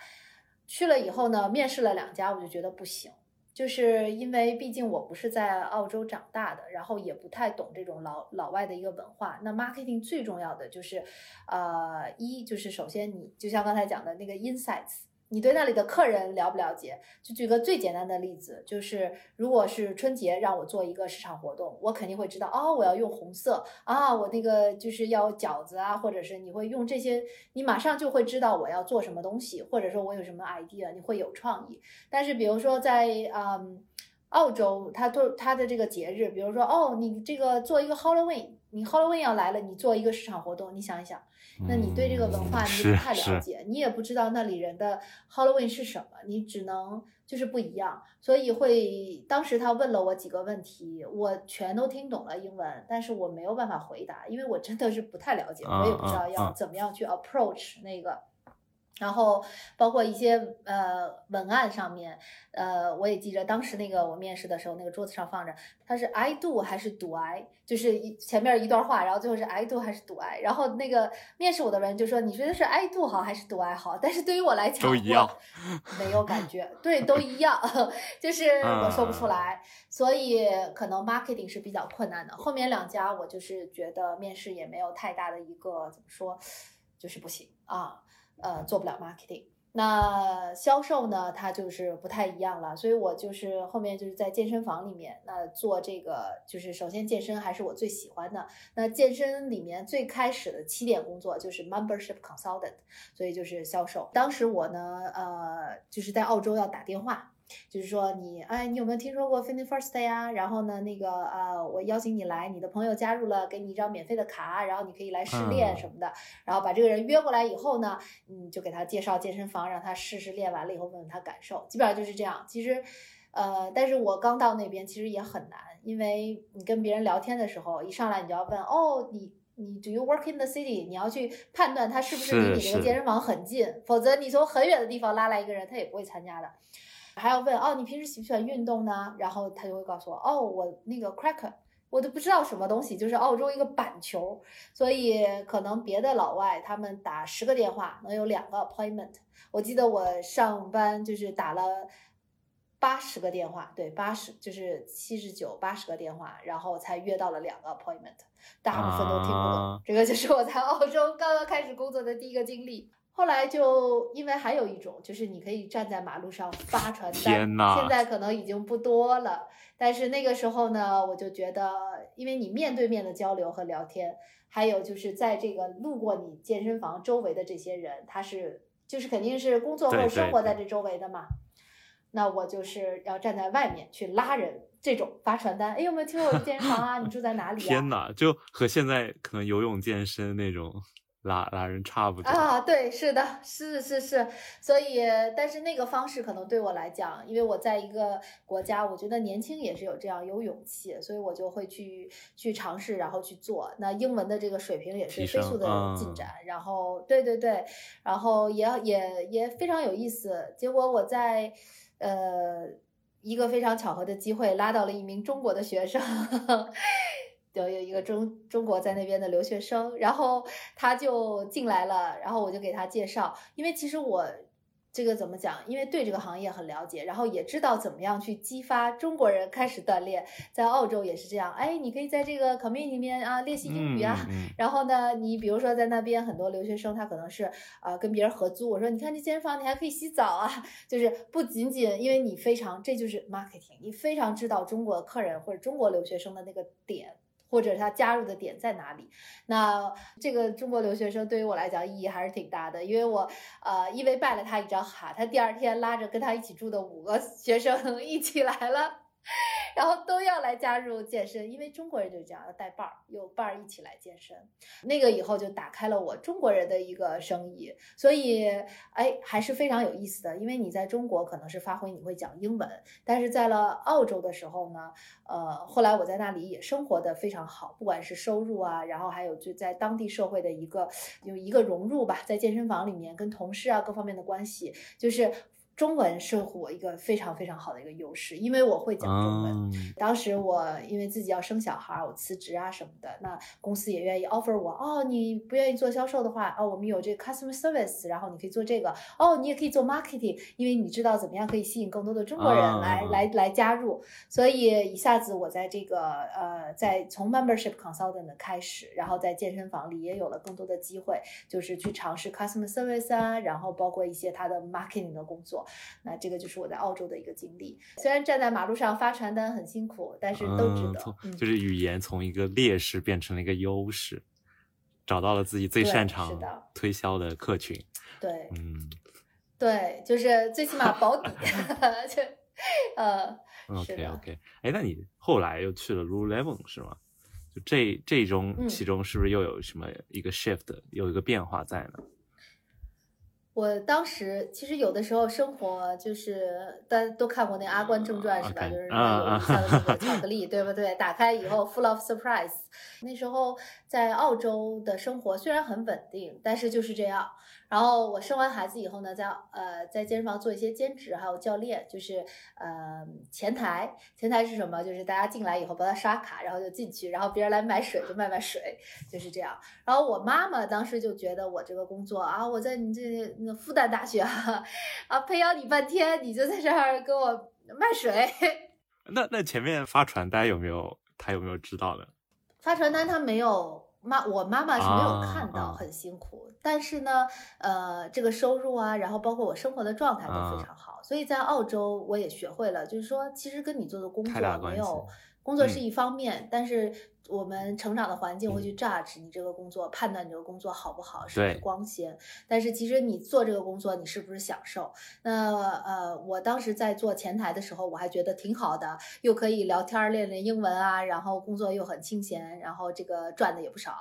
去了以后呢，面试了两家，我就觉得不行。就是因为毕竟我不是在澳洲长大的，然后也不太懂这种老老外的一个文化。那 marketing 最重要的就是，呃，一就是首先你就像刚才讲的那个 insights。你对那里的客人了不了解？就举个最简单的例子，就是如果是春节让我做一个市场活动，我肯定会知道哦，我要用红色啊，我那个就是要饺子啊，或者是你会用这些，你马上就会知道我要做什么东西，或者说我有什么 idea，你会有创意。但是比如说在嗯澳洲，他做他的这个节日，比如说哦，你这个做一个 Halloween，你 Halloween 要来了，你做一个市场活动，你想一想。那你对这个文化你不太了解，你也不知道那里人的 Halloween 是什么，你只能就是不一样，所以会当时他问了我几个问题，我全都听懂了英文，但是我没有办法回答，因为我真的是不太了解，我也不知道要怎么样去 approach 那个。然后包括一些呃文案上面，呃我也记着当时那个我面试的时候，那个桌子上放着，它是 I do 还是 do I，就是一前面一段话，然后最后是 I do 还是 do I，然后那个面试我的人就说你觉得是 I do 好还是 do I 好？但是对于我来讲，都一样，没有感觉，对，都一样，就是 (laughs) 我说不出来，所以可能 marketing 是比较困难的。后面两家我就是觉得面试也没有太大的一个怎么说，就是不行啊。呃，做不了 marketing，那销售呢，它就是不太一样了。所以我就是后面就是在健身房里面，那做这个就是首先健身还是我最喜欢的。那健身里面最开始的起点工作就是 membership consultant，所以就是销售。当时我呢，呃，就是在澳洲要打电话。就是说你哎，你有没有听说过 Fitness First 呀？然后呢，那个呃，我邀请你来，你的朋友加入了，给你一张免费的卡，然后你可以来试练什么的。然后把这个人约过来以后呢，嗯，就给他介绍健身房，让他试试练完了以后问问他感受。基本上就是这样。其实，呃，但是我刚到那边其实也很难，因为你跟别人聊天的时候，一上来你就要问哦，你你 Do you work in the city？你要去判断他是不是离你这个健身房很近，否则你从很远的地方拉来一个人，他也不会参加的。还要问哦，你平时喜不喜欢运动呢？然后他就会告诉我，哦，我那个 cracker，我都不知道什么东西，就是澳洲一个板球，所以可能别的老外他们打十个电话能有两个 appointment。我记得我上班就是打了八十个电话，对，八十就是七十九八十个电话，然后才约到了两个 appointment，大部分都听不懂。这个就是我在澳洲刚刚开始工作的第一个经历。后来就因为还有一种，就是你可以站在马路上发传单，现在可能已经不多了。但是那个时候呢，我就觉得，因为你面对面的交流和聊天，还有就是在这个路过你健身房周围的这些人，他是就是肯定是工作或者生活在这周围的嘛。那我就是要站在外面去拉人，这种发传单。哎，有没有听过我健身房啊？你住在哪里？啊 (laughs) 天哪，就和现在可能游泳健身那种。拉拉人差不多啊，对，是的，是是是，所以，但是那个方式可能对我来讲，因为我在一个国家，我觉得年轻也是有这样有勇气，所以我就会去去尝试，然后去做。那英文的这个水平也是飞速的进展，然后，对对对，然后也也也非常有意思。结果我在呃一个非常巧合的机会拉到了一名中国的学生。有有一个中中国在那边的留学生，然后他就进来了，然后我就给他介绍，因为其实我这个怎么讲？因为对这个行业很了解，然后也知道怎么样去激发中国人开始锻炼。在澳洲也是这样，哎，你可以在这个 community 里面啊练习英语啊。(laughs) 然后呢，你比如说在那边很多留学生，他可能是啊跟别人合租。我说你看这健身房，你还可以洗澡啊。(laughs) 就是不仅仅因为你非常，这就是 marketing，你非常知道中国客人或者中国留学生的那个点。或者他加入的点在哪里？那这个中国留学生对于我来讲意义还是挺大的，因为我呃因为拜了他一张卡，他第二天拉着跟他一起住的五个学生 (laughs) 一起来了。然后都要来加入健身，因为中国人就这样要带伴儿，有伴儿一起来健身。那个以后就打开了我中国人的一个生意，所以哎还是非常有意思的。因为你在中国可能是发挥你会讲英文，但是在了澳洲的时候呢，呃，后来我在那里也生活的非常好，不管是收入啊，然后还有就在当地社会的一个有一个融入吧，在健身房里面跟同事啊各方面的关系，就是。中文是我一个非常非常好的一个优势，因为我会讲中文。当时我因为自己要生小孩，我辞职啊什么的，那公司也愿意 offer 我。哦，你不愿意做销售的话，哦，我们有这个 customer service，然后你可以做这个。哦，你也可以做 marketing，因为你知道怎么样可以吸引更多的中国人来来来加入。所以一下子我在这个呃，在从 membership consultant 开始，然后在健身房里也有了更多的机会，就是去尝试 customer service 啊，然后包括一些他的 marketing 的工作。那这个就是我在澳洲的一个经历。虽然站在马路上发传单很辛苦，但是都值得。就是语言从一个劣势变成了一个优势，找到了自己最擅长推销的客群。对，嗯，对，就是最起码保底。(laughs) 就呃，OK OK。哎，那你后来又去了 Lululemon 是吗？就这这中其中是不是又有什么一个 shift，有一个变化在呢？我当时其实有的时候生活就是大家都看过那《阿甘正传》是吧？就是有一下的那个巧克力，对不对？打开以后 full of surprise。那时候在澳洲的生活虽然很稳定，但是就是这样。然后我生完孩子以后呢，在呃在健身房做一些兼职，还有教练，就是呃前台。前台是什么？就是大家进来以后帮他刷卡，然后就进去，然后别人来买水就卖卖水，就是这样。然后我妈妈当时就觉得我这个工作啊，我在你这那复旦大学啊，啊培养你半天，你就在这儿给我卖水。(laughs) 那那前面发传单有没有他有没有知道的？发传单他没有。妈，我妈妈是没有看到很辛苦，但是呢，呃，这个收入啊，然后包括我生活的状态都非常好，所以在澳洲我也学会了，就是说，其实跟你做的工作没有。工作是一方面，但是我们成长的环境会去 judge 你这个工作，判断你这个工作好不好，是不是光鲜。但是其实你做这个工作，你是不是享受？那呃，我当时在做前台的时候，我还觉得挺好的，又可以聊天练练英文啊，然后工作又很清闲，然后这个赚的也不少，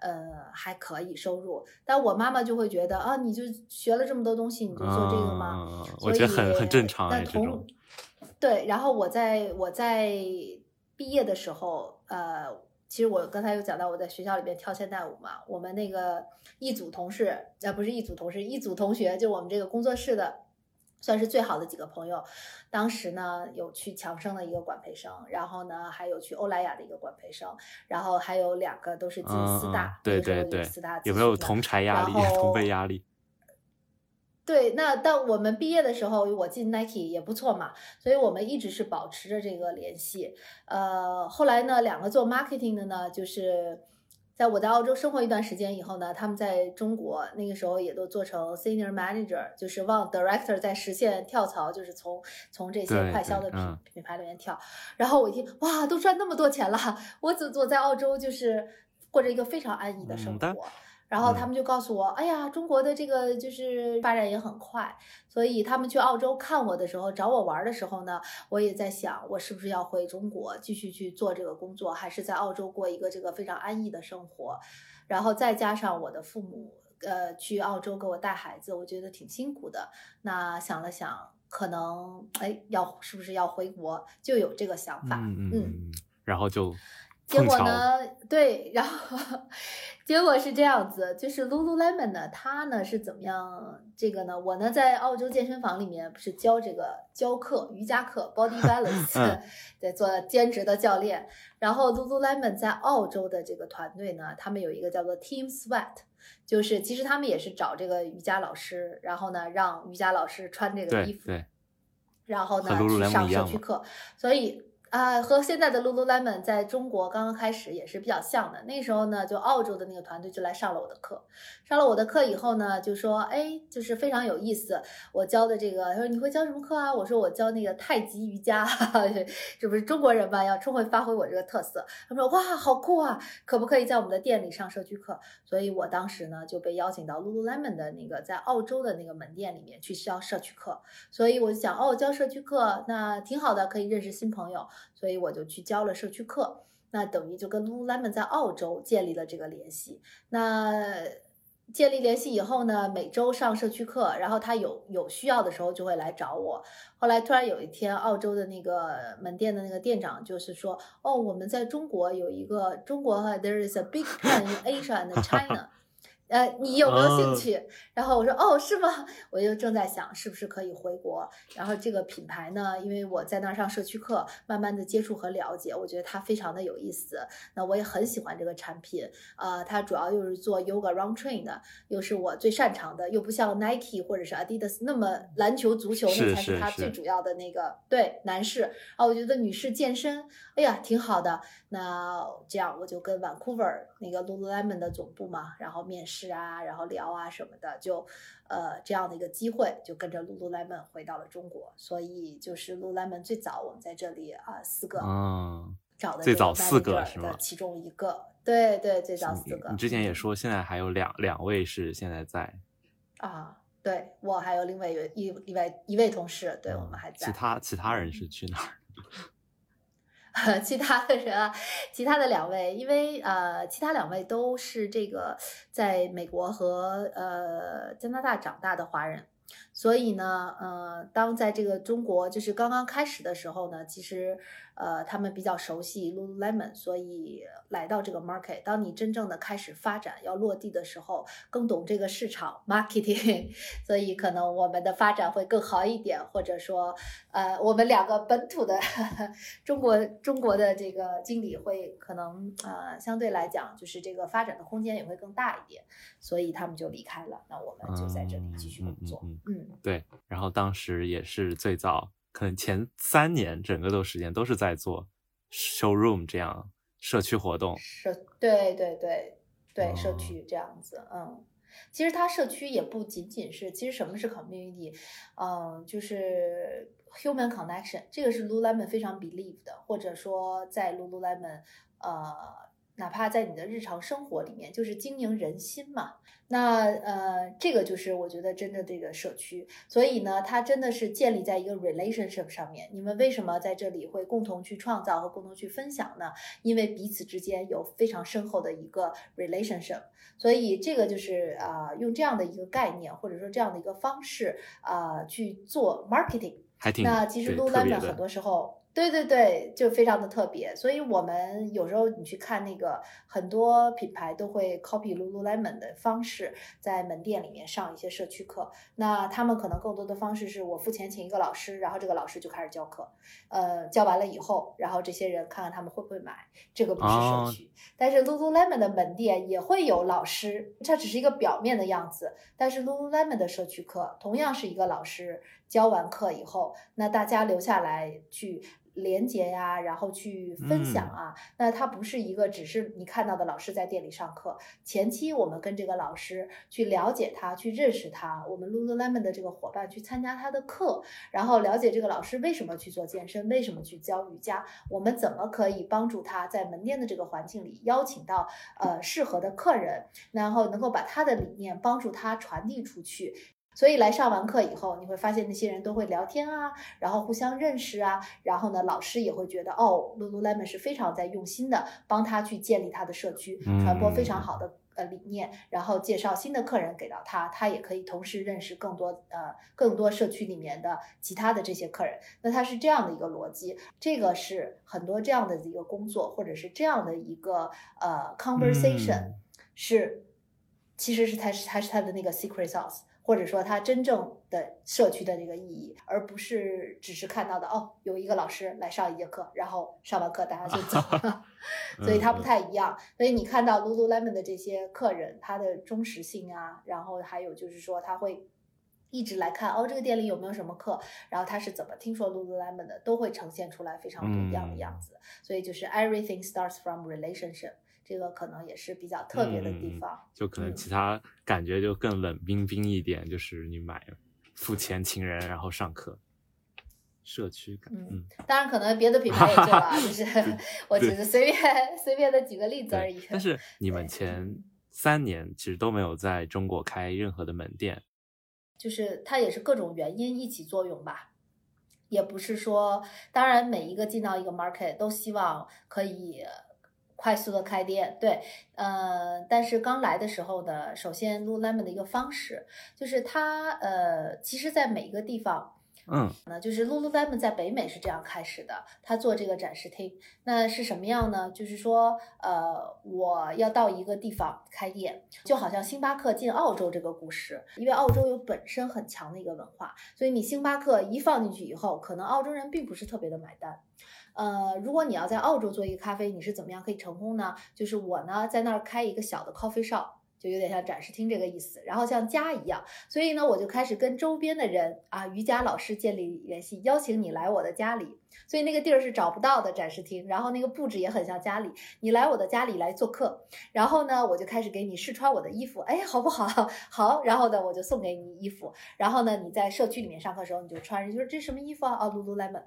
呃，还可以收入。但我妈妈就会觉得啊，你就学了这么多东西，你就做这个吗？我觉得很很正常哎，这种。对，然后我在我在。毕业的时候，呃，其实我刚才有讲到我在学校里边跳现代舞嘛，我们那个一组同事，呃，不是一组同事，一组同学，就我们这个工作室的，算是最好的几个朋友。当时呢，有去强生的一个管培生，然后呢，还有去欧莱雅的一个管培生，然后还有两个都是进四大，对对对，四大有没有同柴压力、(laughs) 同辈压力？对，那到我们毕业的时候，我进 Nike 也不错嘛，所以我们一直是保持着这个联系。呃，后来呢，两个做 marketing 的呢，就是在我在澳洲生活一段时间以后呢，他们在中国那个时候也都做成 senior manager，就是往 director 在实现跳槽，就是从从这些快销的品品牌里面跳。然后我一听，哇，都赚那么多钱了，我怎我在澳洲就是过着一个非常安逸的生活。然后他们就告诉我，哎呀，中国的这个就是发展也很快，所以他们去澳洲看我的时候，找我玩的时候呢，我也在想，我是不是要回中国继续去做这个工作，还是在澳洲过一个这个非常安逸的生活？然后再加上我的父母，呃，去澳洲给我带孩子，我觉得挺辛苦的。那想了想，可能哎，要是不是要回国，就有这个想法。嗯嗯嗯。然后就结果呢，对，然后结果是这样子，就是 Lululemon 呢，它呢是怎么样？这个呢，我呢在澳洲健身房里面不是教这个教课瑜伽课 Body (laughs) Balance，(laughs) 在做兼职的教练。然后 Lululemon 在澳洲的这个团队呢，他们有一个叫做 Team Sweat，就是其实他们也是找这个瑜伽老师，然后呢让瑜伽老师穿这个衣服，然后呢去上社区课，所以。啊，和现在的 Lululemon 在中国刚刚开始也是比较像的。那时候呢，就澳洲的那个团队就来上了我的课，上了我的课以后呢，就说，哎，就是非常有意思。我教的这个，他说你会教什么课啊？我说我教那个太极瑜伽，(laughs) 这不是中国人嘛，要充分发挥我这个特色。他说哇，好酷啊，可不可以在我们的店里上社区课？所以我当时呢就被邀请到 Lululemon 的那个在澳洲的那个门店里面去教社区课。所以我就想，哦，教社区课那挺好的，可以认识新朋友。所以我就去教了社区课，那等于就跟 Lululemon 在澳洲建立了这个联系。那建立联系以后呢，每周上社区课，然后他有有需要的时候就会来找我。后来突然有一天，澳洲的那个门店的那个店长就是说：“哦，我们在中国有一个中国哈，There is a big plan in Asia and China。” (laughs) 呃，你有没有兴趣？然后我说，哦，是吗？我就正在想，是不是可以回国。然后这个品牌呢，因为我在那儿上社区课，慢慢的接触和了解，我觉得它非常的有意思。那我也很喜欢这个产品。呃，它主要又是做 yoga run train 的，又是我最擅长的，又不像 Nike 或者是 Adidas 那么篮球、足球那才是它最主要的那个。对，男士啊，我觉得女士健身，哎呀，挺好的。那这样我就跟 Vancouver 那个 Lululemon 的总部嘛，然后面试。是啊，然后聊啊什么的，就呃这样的一个机会，就跟着 Lululemon 回到了中国。所以就是 Lululemon 最早我们在这里啊四个，嗯，找的最早四个是吗？其中一个，对对，最早四个。你之前也说现在还有两两位是现在在啊，对我还有另外一一位一位同事，对我们还在。其他其他人是去哪儿？(laughs) 其他的人啊，其他的两位，因为呃，其他两位都是这个在美国和呃加拿大长大的华人。所以呢，呃，当在这个中国就是刚刚开始的时候呢，其实，呃，他们比较熟悉 Lululemon，所以来到这个 market。当你真正的开始发展要落地的时候，更懂这个市场 (laughs) marketing，(laughs) 所以可能我们的发展会更好一点，或者说，呃，我们两个本土的 (laughs) 中国中国的这个经理会可能呃相对来讲就是这个发展的空间也会更大一点，所以他们就离开了，那我们就在这里继续工作。嗯，对，然后当时也是最早，可能前三年整个都时间都是在做 showroom 这样社区活动。社对对对对，社区这样子，嗯，其实它社区也不仅仅是，其实什么是 community，嗯，就是 human connection，这个是 Lululemon 非常 believe 的，或者说在 Lululemon，呃。哪怕在你的日常生活里面，就是经营人心嘛。那呃，这个就是我觉得真的这个社区，所以呢，它真的是建立在一个 relationship 上面。你们为什么在这里会共同去创造和共同去分享呢？因为彼此之间有非常深厚的一个 relationship。所以这个就是啊，用这样的一个概念或者说这样的一个方式啊去做 marketing。还挺那其实 Lululemon 很多时候。对对对，就非常的特别，所以我们有时候你去看那个很多品牌都会 copy Lululemon 的方式，在门店里面上一些社区课。那他们可能更多的方式是我付钱请一个老师，然后这个老师就开始教课，呃，教完了以后，然后这些人看看他们会不会买，这个不是社区。但是 Lululemon 的门店也会有老师，它只是一个表面的样子。但是 Lululemon 的社区课同样是一个老师教完课以后，那大家留下来去。连接呀，然后去分享啊，那它不是一个只是你看到的老师在店里上课。前期我们跟这个老师去了解他，去认识他，我们 Lululemon 的这个伙伴去参加他的课，然后了解这个老师为什么去做健身，为什么去教瑜伽，我们怎么可以帮助他在门店的这个环境里邀请到呃适合的客人，然后能够把他的理念帮助他传递出去。所以来上完课以后，你会发现那些人都会聊天啊，然后互相认识啊，然后呢，老师也会觉得哦，Lululemon 是非常在用心的帮他去建立他的社区，传播非常好的呃理念，然后介绍新的客人给到他，他也可以同时认识更多呃更多社区里面的其他的这些客人。那他是这样的一个逻辑，这个是很多这样的一个工作，或者是这样的一个呃 conversation 是，其实是他是他是他的那个 secret sauce。或者说他真正的社区的这个意义，而不是只是看到的哦，有一个老师来上一节课，然后上完课大家就走了，(laughs) 所以它不太一样。所以你看到 Lululemon 的这些客人，他的忠实性啊，然后还有就是说他会一直来看哦，这个店里有没有什么课，然后他是怎么听说 Lululemon 的，都会呈现出来非常不一样的样子。所以就是 Everything starts from relationship。这个可能也是比较特别的地方，就可能其他感觉就更冷冰冰一点，就是你买付钱请人，然后上课，社区感。嗯，当然可能别的品牌也做了，就 (laughs) 是我只是随便随便的举个例子而已。但是你们前三年其实都没有在中国开任何的门店，就是它也是各种原因一起作用吧，也不是说，当然每一个进到一个 market 都希望可以。快速的开店，对，呃，但是刚来的时候呢，首先 Lululemon 的一个方式就是它，呃，其实，在每一个地方。嗯，那就是 Lululemon 在北美是这样开始的，他做这个展示厅，那是什么样呢？就是说，呃，我要到一个地方开店，就好像星巴克进澳洲这个故事，因为澳洲有本身很强的一个文化，所以你星巴克一放进去以后，可能澳洲人并不是特别的买单。呃，如果你要在澳洲做一个咖啡，你是怎么样可以成功呢？就是我呢，在那儿开一个小的 coffee shop。就有点像展示厅这个意思，然后像家一样，所以呢，我就开始跟周边的人啊，瑜伽老师建立联系，邀请你来我的家里。所以那个地儿是找不到的展示厅，然后那个布置也很像家里，你来我的家里来做客，然后呢，我就开始给你试穿我的衣服，哎，好不好？(laughs) 好，然后呢，我就送给你衣服，然后呢，你在社区里面上课的时候你就穿，就说这什么衣服啊？啊，Lululemon。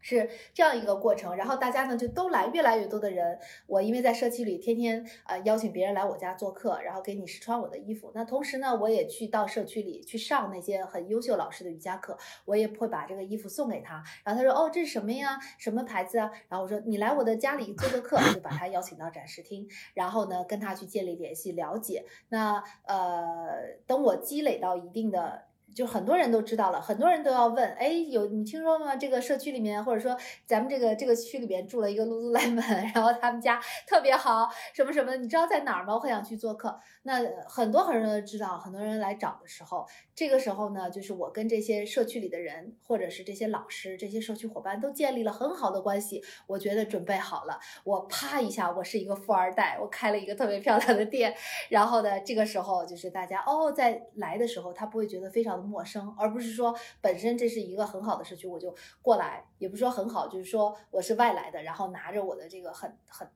是这样一个过程，然后大家呢就都来，越来越多的人。我因为在社区里天天呃邀请别人来我家做客，然后给你试穿我的衣服。那同时呢，我也去到社区里去上那些很优秀老师的瑜伽课，我也会把这个衣服送给他。然后他说：“哦，这是什么呀？什么牌子啊？”然后我说：“你来我的家里做个客，就把他邀请到展示厅，然后呢跟他去建立联系，了解。那呃，等我积累到一定的。”就很多人都知道了，很多人都要问，哎，有你听说吗？这个社区里面，或者说咱们这个这个区里面住了一个 Lululemon，然后他们家特别好，什么什么，你知道在哪儿吗？我很想去做客。那很多很多人都知道，很多人来找的时候，这个时候呢，就是我跟这些社区里的人，或者是这些老师、这些社区伙伴都建立了很好的关系。我觉得准备好了，我啪一下，我是一个富二代，我开了一个特别漂亮的店。然后呢，这个时候就是大家哦，在来的时候，他不会觉得非常的陌生，而不是说本身这是一个很好的社区，我就过来，也不是说很好，就是说我是外来的，然后拿着我的这个很很。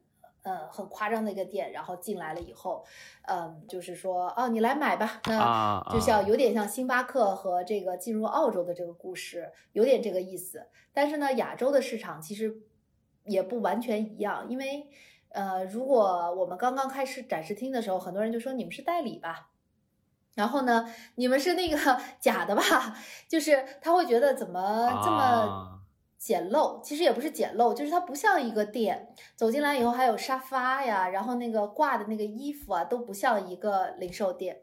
嗯，很夸张的一个店，然后进来了以后，嗯，就是说，哦，你来买吧，那就像有点像星巴克和这个进入澳洲的这个故事，有点这个意思。但是呢，亚洲的市场其实也不完全一样，因为，呃，如果我们刚刚开始展示厅的时候，很多人就说你们是代理吧，然后呢，你们是那个 (laughs) 假的吧，就是他会觉得怎么这么。简陋，其实也不是简陋，就是它不像一个店。走进来以后，还有沙发呀，然后那个挂的那个衣服啊，都不像一个零售店。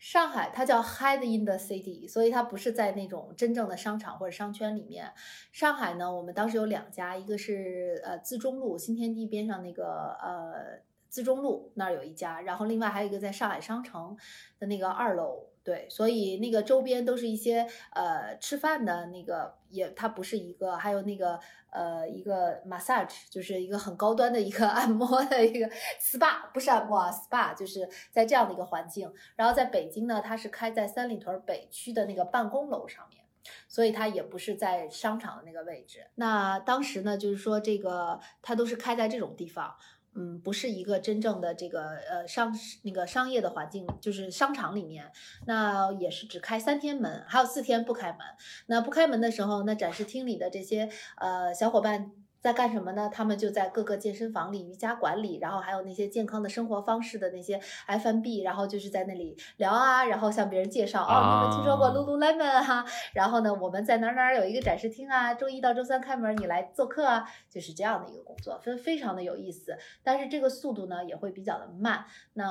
上海它叫 Hide in the City，所以它不是在那种真正的商场或者商圈里面。上海呢，我们当时有两家，一个是呃自中路新天地边上那个呃自中路那儿有一家，然后另外还有一个在上海商城的那个二楼。对，所以那个周边都是一些呃吃饭的那个，也它不是一个，还有那个呃一个 massage，就是一个很高端的一个 (laughs) 按摩的一个 spa，不是按摩啊 spa，就是在这样的一个环境。然后在北京呢，它是开在三里屯北区的那个办公楼上面，所以它也不是在商场的那个位置。那当时呢，就是说这个它都是开在这种地方。嗯，不是一个真正的这个呃商那个商业的环境，就是商场里面，那也是只开三天门，还有四天不开门。那不开门的时候，那展示厅里的这些呃小伙伴。在干什么呢？他们就在各个健身房里瑜伽馆里，然后还有那些健康的生活方式的那些 F&B，然后就是在那里聊啊，然后向别人介绍哦，你们听说过 Lululemon 哈？然后呢，我们在哪哪有一个展示厅啊，周一到周三开门，你来做客啊，就是这样的一个工作，非非常的有意思。但是这个速度呢也会比较的慢。那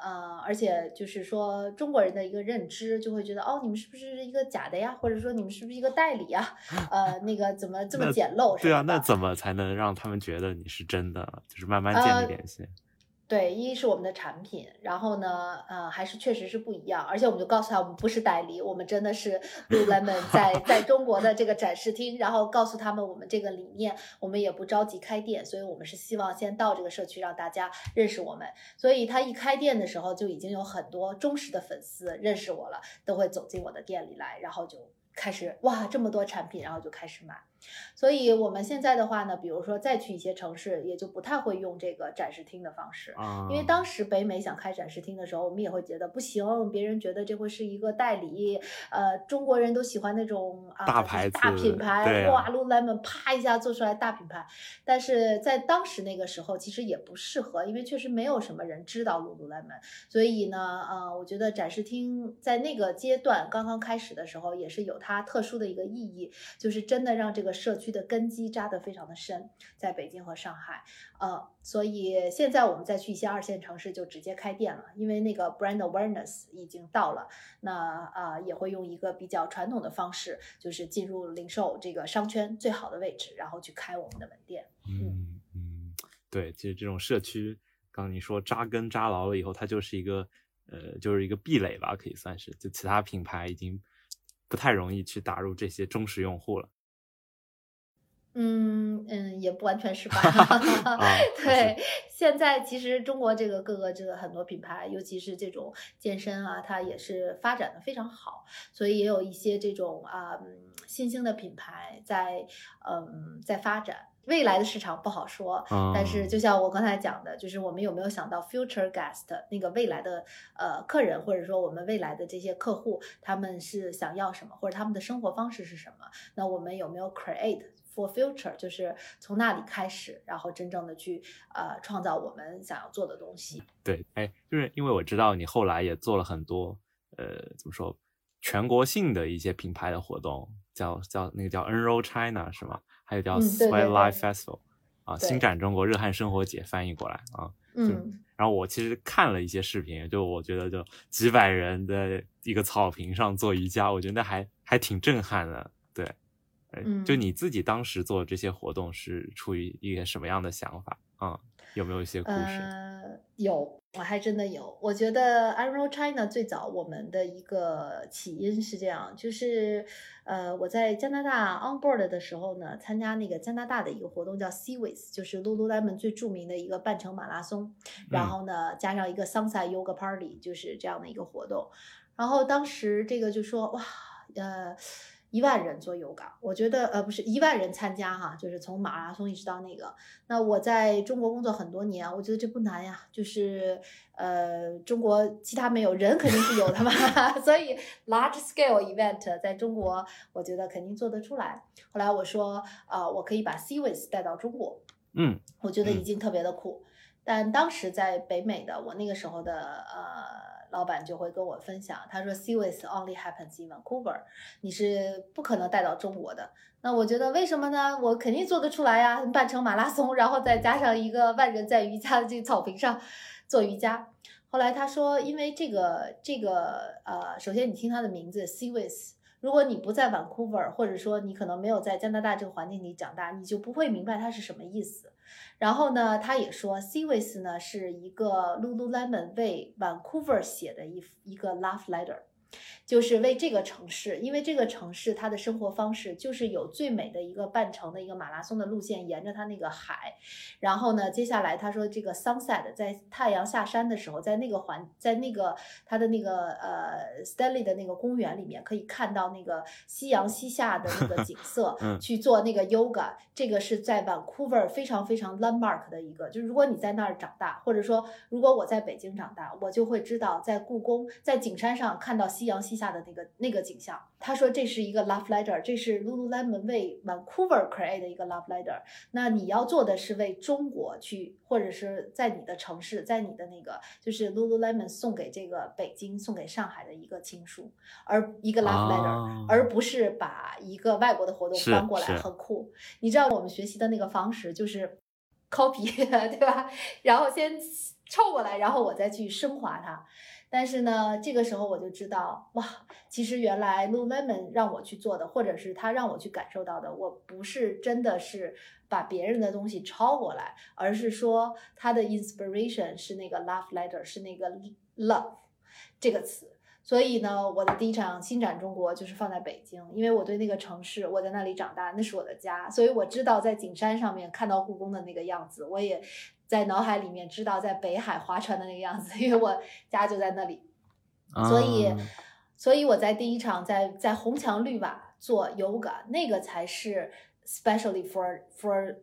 呃，而且就是说中国人的一个认知就会觉得哦，你们是不是一个假的呀？或者说你们是不是一个代理呀？呃，那个怎么这么简陋？对啊，那怎么才能让他们觉得你是真的？就是慢慢建立联系。对，一是我们的产品，然后呢，呃，还是确实是不一样，而且我们就告诉他，我们不是代理，我们真的是 (laughs) Lululemon 在在中国的这个展示厅，然后告诉他们我们这个理念，我们也不着急开店，所以我们是希望先到这个社区让大家认识我们，所以他一开店的时候就已经有很多忠实的粉丝认识我了，都会走进我的店里来，然后就开始哇这么多产品，然后就开始买。所以我们现在的话呢，比如说再去一些城市，也就不太会用这个展示厅的方式，因为当时北美想开展示厅的时候，我们也会觉得不行，别人觉得这会是一个代理，呃，中国人都喜欢那种啊大牌大品牌，哇，Lululemon 啪一下做出来大品牌，但是在当时那个时候其实也不适合，因为确实没有什么人知道 Lululemon，所以呢，呃，我觉得展示厅在那个阶段刚刚开始的时候，也是有它特殊的一个意义，就是真的让这个。社区的根基扎得非常的深，在北京和上海，呃，所以现在我们再去一些二线城市就直接开店了，因为那个 brand awareness 已经到了，那啊也会用一个比较传统的方式，就是进入零售这个商圈最好的位置，然后去开我们的门店。嗯嗯，对，其实这种社区，刚刚你说扎根扎牢了以后，它就是一个呃，就是一个壁垒吧，可以算是，就其他品牌已经不太容易去打入这些忠实用户了。嗯嗯，也不完全是吧。(laughs) (laughs) 对，现在其实中国这个各个这个很多品牌，尤其是这种健身啊，它也是发展的非常好，所以也有一些这种啊新兴的品牌在嗯在发展。未来的市场不好说，但是就像我刚才讲的，就是我们有没有想到 future guest 那个未来的呃客人，或者说我们未来的这些客户，他们是想要什么，或者他们的生活方式是什么？那我们有没有 create？For future，就是从那里开始，然后真正的去呃创造我们想要做的东西。对，哎，就是因为我知道你后来也做了很多呃怎么说全国性的一些品牌的活动，叫叫那个叫 Enroll China 是吗？还有叫 Sweat Life Festival 啊，新展中国热汗生活节翻译过来啊。嗯。然后我其实看了一些视频，就我觉得就几百人的一个草坪上做瑜伽，我觉得还还挺震撼的。对。嗯，就你自己当时做这些活动是出于一个什么样的想法啊？有没有一些故事？呃，有，我还真的有。我觉得 o China 最早我们的一个起因是这样，就是呃，我在加拿大 on board 的时候呢，参加那个加拿大的一个活动叫 Sea With，就是 Lululemon 最著名的一个半程马拉松，然后呢加上一个 Sunset Yoga Party，就是这样的一个活动。然后当时这个就说哇，呃。一万人做 yoga，我觉得呃不是一万人参加哈，就是从马拉松一直到那个。那我在中国工作很多年，我觉得这不难呀，就是呃中国其他没有人肯定是有的嘛，(laughs) 所以 large scale event 在中国我觉得肯定做得出来。后来我说啊，我可以把 c w i s 带到中国，嗯，我觉得已经特别的酷。但当时在北美的我那个时候的呃。老板就会跟我分享，他说 s e w i s only happens in Vancouver，你是不可能带到中国的。那我觉得为什么呢？我肯定做得出来呀，半程马拉松，然后再加上一个万人在瑜伽的这个草坪上做瑜伽。后来他说，因为这个这个呃，首先你听他的名字 s e w i s 如果你不在 Vancouver，或者说你可能没有在加拿大这个环境里长大，你就不会明白它是什么意思。然后呢，他也说 s e w i s 呢是一个 Lululemon 为 Vancouver 写的一一个 love letter。就是为这个城市，因为这个城市它的生活方式就是有最美的一个半程的一个马拉松的路线，沿着它那个海。然后呢，接下来他说这个 sunset 在太阳下山的时候，在那个环，在那个他的那个呃 Stanley 的那个公园里面，可以看到那个夕阳西下的那个景色，(laughs) 去做那个 yoga。这个是在 Vancouver 非常非常 landmark 的一个，就是如果你在那儿长大，或者说如果我在北京长大，我就会知道在故宫在景山上看到。夕阳西下的那个那个景象。他说这是一个 love letter，这是 Lululemon 为 Vancouver create 的一个 love letter。那你要做的是为中国去，或者是在你的城市，在你的那个就是 Lululemon 送给这个北京、送给上海的一个情书，而一个 love letter，、哦而不是把一个外国的活动是搬过来，很酷。你知道我们学习的那个方式就是 copy，(laughs) 对吧？然后先凑过来，然后我再去升华它。但是呢，这个时候我就知道，哇，其实原来 Lululemon 让我去做的，或者是他让我去感受到的，我不是真的是把别人的东西抄过来，而是说他的 inspiration 是那个 love letter，是那个 love 这个词。所以呢，我的第一场新展中国就是放在北京，因为我对那个城市，我在那里长大，那是我的家，所以我知道在景山上面看到故宫的那个样子，我也在脑海里面知道在北海划船的那个样子，因为我家就在那里。所以啊，所以我在第一场在在红墙绿瓦做 yoga，那个才是 specially for for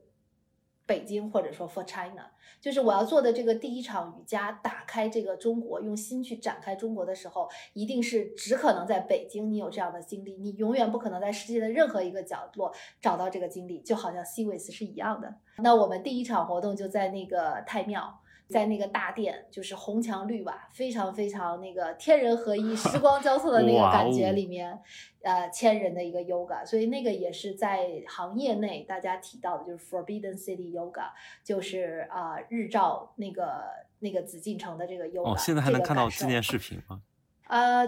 北京或者说 for China，就是我要做的这个第一场瑜伽，打开这个中国，用心去展开中国的时候，一定是只可能在北京你有这样的经历，你永远不可能在世界的任何一个角落找到这个经历，就好像 c w i s 是一样的。那我们第一场活动就在那个太庙。在那个大殿，就是红墙绿瓦，非常非常那个天人合一、时光交错的那个感觉哦里面，呃，千人的一个 yoga，所以那个也是在行业内大家提到的，就是 Forbidden City Yoga，就是啊、呃日照那个那个紫禁城的这个 yoga，哦，现在还能看到纪念视。频吗？呃，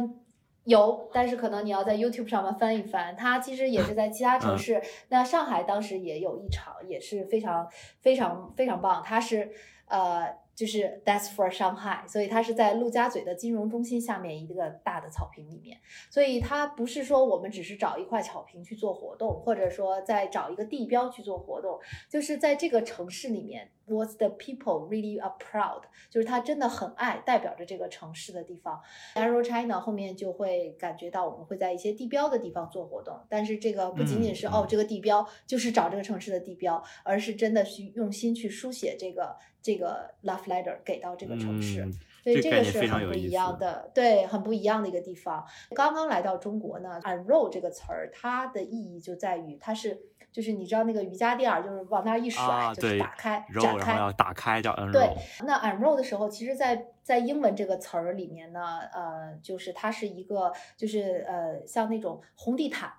有，但是可能你要在 YouTube 上面翻一翻。它其实也是在其他城嗯市，那上海当时也有一场，也是非常非常非常棒。它是呃，就是 That's for Shanghai，所以它是在陆家嘴的金融中心下面一个大的草坪里面。所以它不是说我们只是找一块草坪去做活动，或者说再找一个地标去做活动，就是在这个城市里面，what's the people really are proud，就是他真的很爱，代表着这个城市的地方。Arrow China 后面就会感觉到我们会在一些地标的地方做活动，但是这个不仅仅是、嗯哦，这个地标就是找这个城市的地标，而是真的去用心去书写这个这个 love letter 给到这个城市。嗯所以这个是很不一样的，对，很不一样的一个地方。刚刚来到中国呢，unroll 这个词儿，它的意义就在于它是，就是你知道那个瑜伽垫儿，就是往那儿一甩，啊，就是打开、展开。然后要打开叫 unroll，对，那 unroll 的时候，其实在，在英文这个词儿里面呢，呃，就是它是一个，就是呃，像那种红地毯。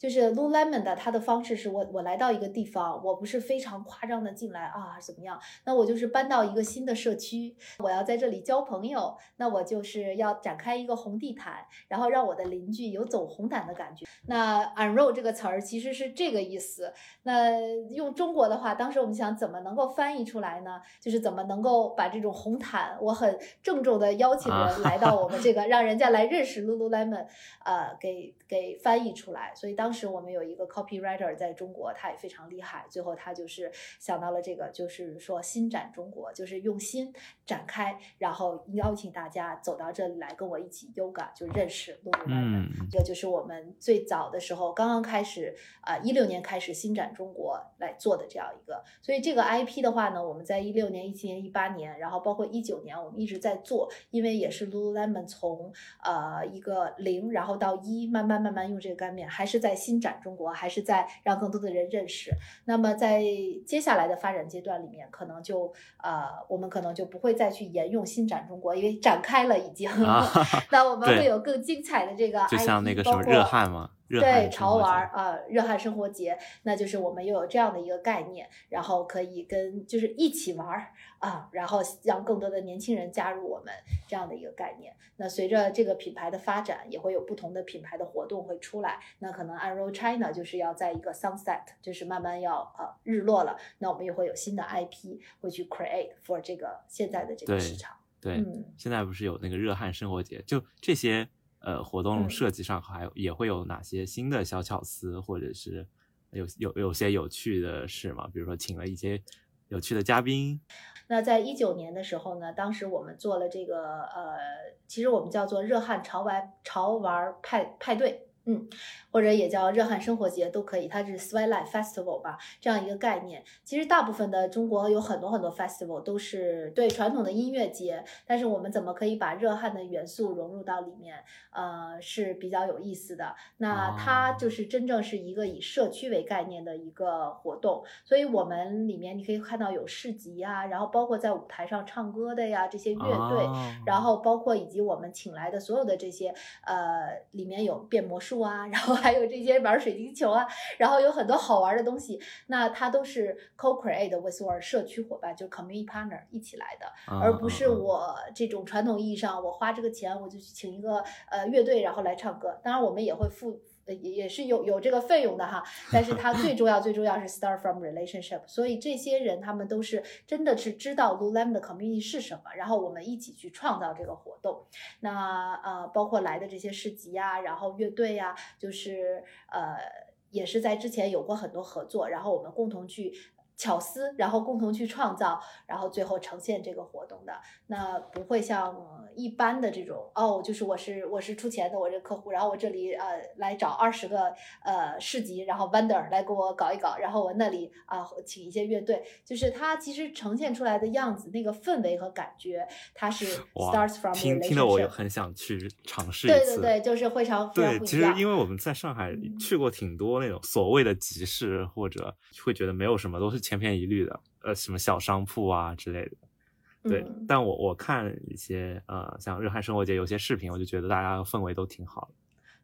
就是 Lululemon 的，它的方式是我我来到一个地方，我不是非常夸张的进来啊怎么样？那我就是搬到一个新的社区，我要在这里交朋友，那我就是要展开一个红地毯，然后让我的邻居有走红毯的感觉。那 unroll 这个词儿其实是这个意思。那用中国的话，当时我们想怎么能够翻译出来呢？就是怎么能够把这种红毯，我很郑重的邀请啊人来到我们这个，让人家来认识 Lululemon，呃，给给翻译出来。所以当时我们有一个 copywriter 在中国，他也非常厉害。最后他就是想到了这个，就是说新展中国，就是用心展开，然后邀请大家走到这里来跟我一起 yoga，就认识 Lululemon。嗯，这个就是我们最早的时候刚刚开始，啊、1一六年开始新展中国来做的这样一个。所以这个 IP 的话呢，我们在一六年、一七年、一八年，然后包括一九年，我们一直在做，因为也是 Lululemon 从呃一个零，然后到一，慢慢慢慢用这个干面，还是在新展中国，还是在让更多的人认识。那么在接下来的发展阶段里面，可能就呃，我们可能就不会再去沿用新展中国，因为展开了已经。啊 (laughs) 那我们会有更精彩的这个 IP，就像那个什么热汗嘛，热汗对潮玩儿啊，热汗生活节，那就是我们又有这样的一个概念，然后可以跟就是一起玩儿啊，然后让更多的年轻人加入我们这样的一个概念。那随着这个品牌的发展，也会有不同的品牌的活动会出来。那可能 Unroll China 就是要在一个 sunset，就是慢慢要呃日落了，那我们也会有新的 IP 会去 create for 这个现在的这个市场。对，嗯现在不是有那个热汗生活节，就这些呃活动嗯设计上还有也会有哪些新的小巧思，或者是有有有些有趣的事吗？比如说请了一些有趣的嘉宾，那在一九年的时候呢，当时我们做了这个呃，其实我们叫做热汗潮玩潮玩派派对。嗯，或者也叫热汗生活节都可以，它是 Sweat Life Festival 吧，这样一个概念。其实大部分的中国有很多很多 festival 都是对传统的音乐节，但是我们怎么可以把热汗的元素融入到里面？呃，是比较有意思的。那它就是真正是一个以社区为概念的一个活动，所以我们里面你可以看到有市集呀，然后包括在舞台上唱歌的呀这些乐队，然后包括以及我们请来的所有的这些呃，里面有变魔术。树啊，然后还有这些玩水晶球啊，然后有很多好玩的东西，那它都是 co-create with our 社区伙伴，就是 community partner 一起来的，而不是我这种传统意义上我花这个钱我就去请一个呃乐队然后来唱歌，当然我们也会付。也也是有有这个费用的哈，(laughs) 但是它最重要最重要是 start from relationship，所以这些人他们都是真的是知道 Lululemon 的 community 是什么，然后我们一起去创造这个活动。那呃，包括来的这些市集呀，然后乐队呀，就是呃，也是在之前有过很多合作，然后我们共同去。巧思，然后共同去创造，然后最后呈现这个活动的，那不会像一般的这种哦，就是我是我是出钱的，我这个客户，然后我这里呃来找二十个呃市集，然后 vendor 来给我搞一搞，然后我那里啊请一些乐队，就是它其实呈现出来的样子，那个氛围和感觉，它是 starts from 听听得我很想去尝试一次，对对对，就是会常对，其实因为我们在上海。去过挺多那种所谓的集市，或者会觉得没有什么，都是。千篇一律的，呃，什么小商铺啊之类的，对。但我我看一些呃，像日韩生活节有些视频，我就觉得大家氛围都挺好的。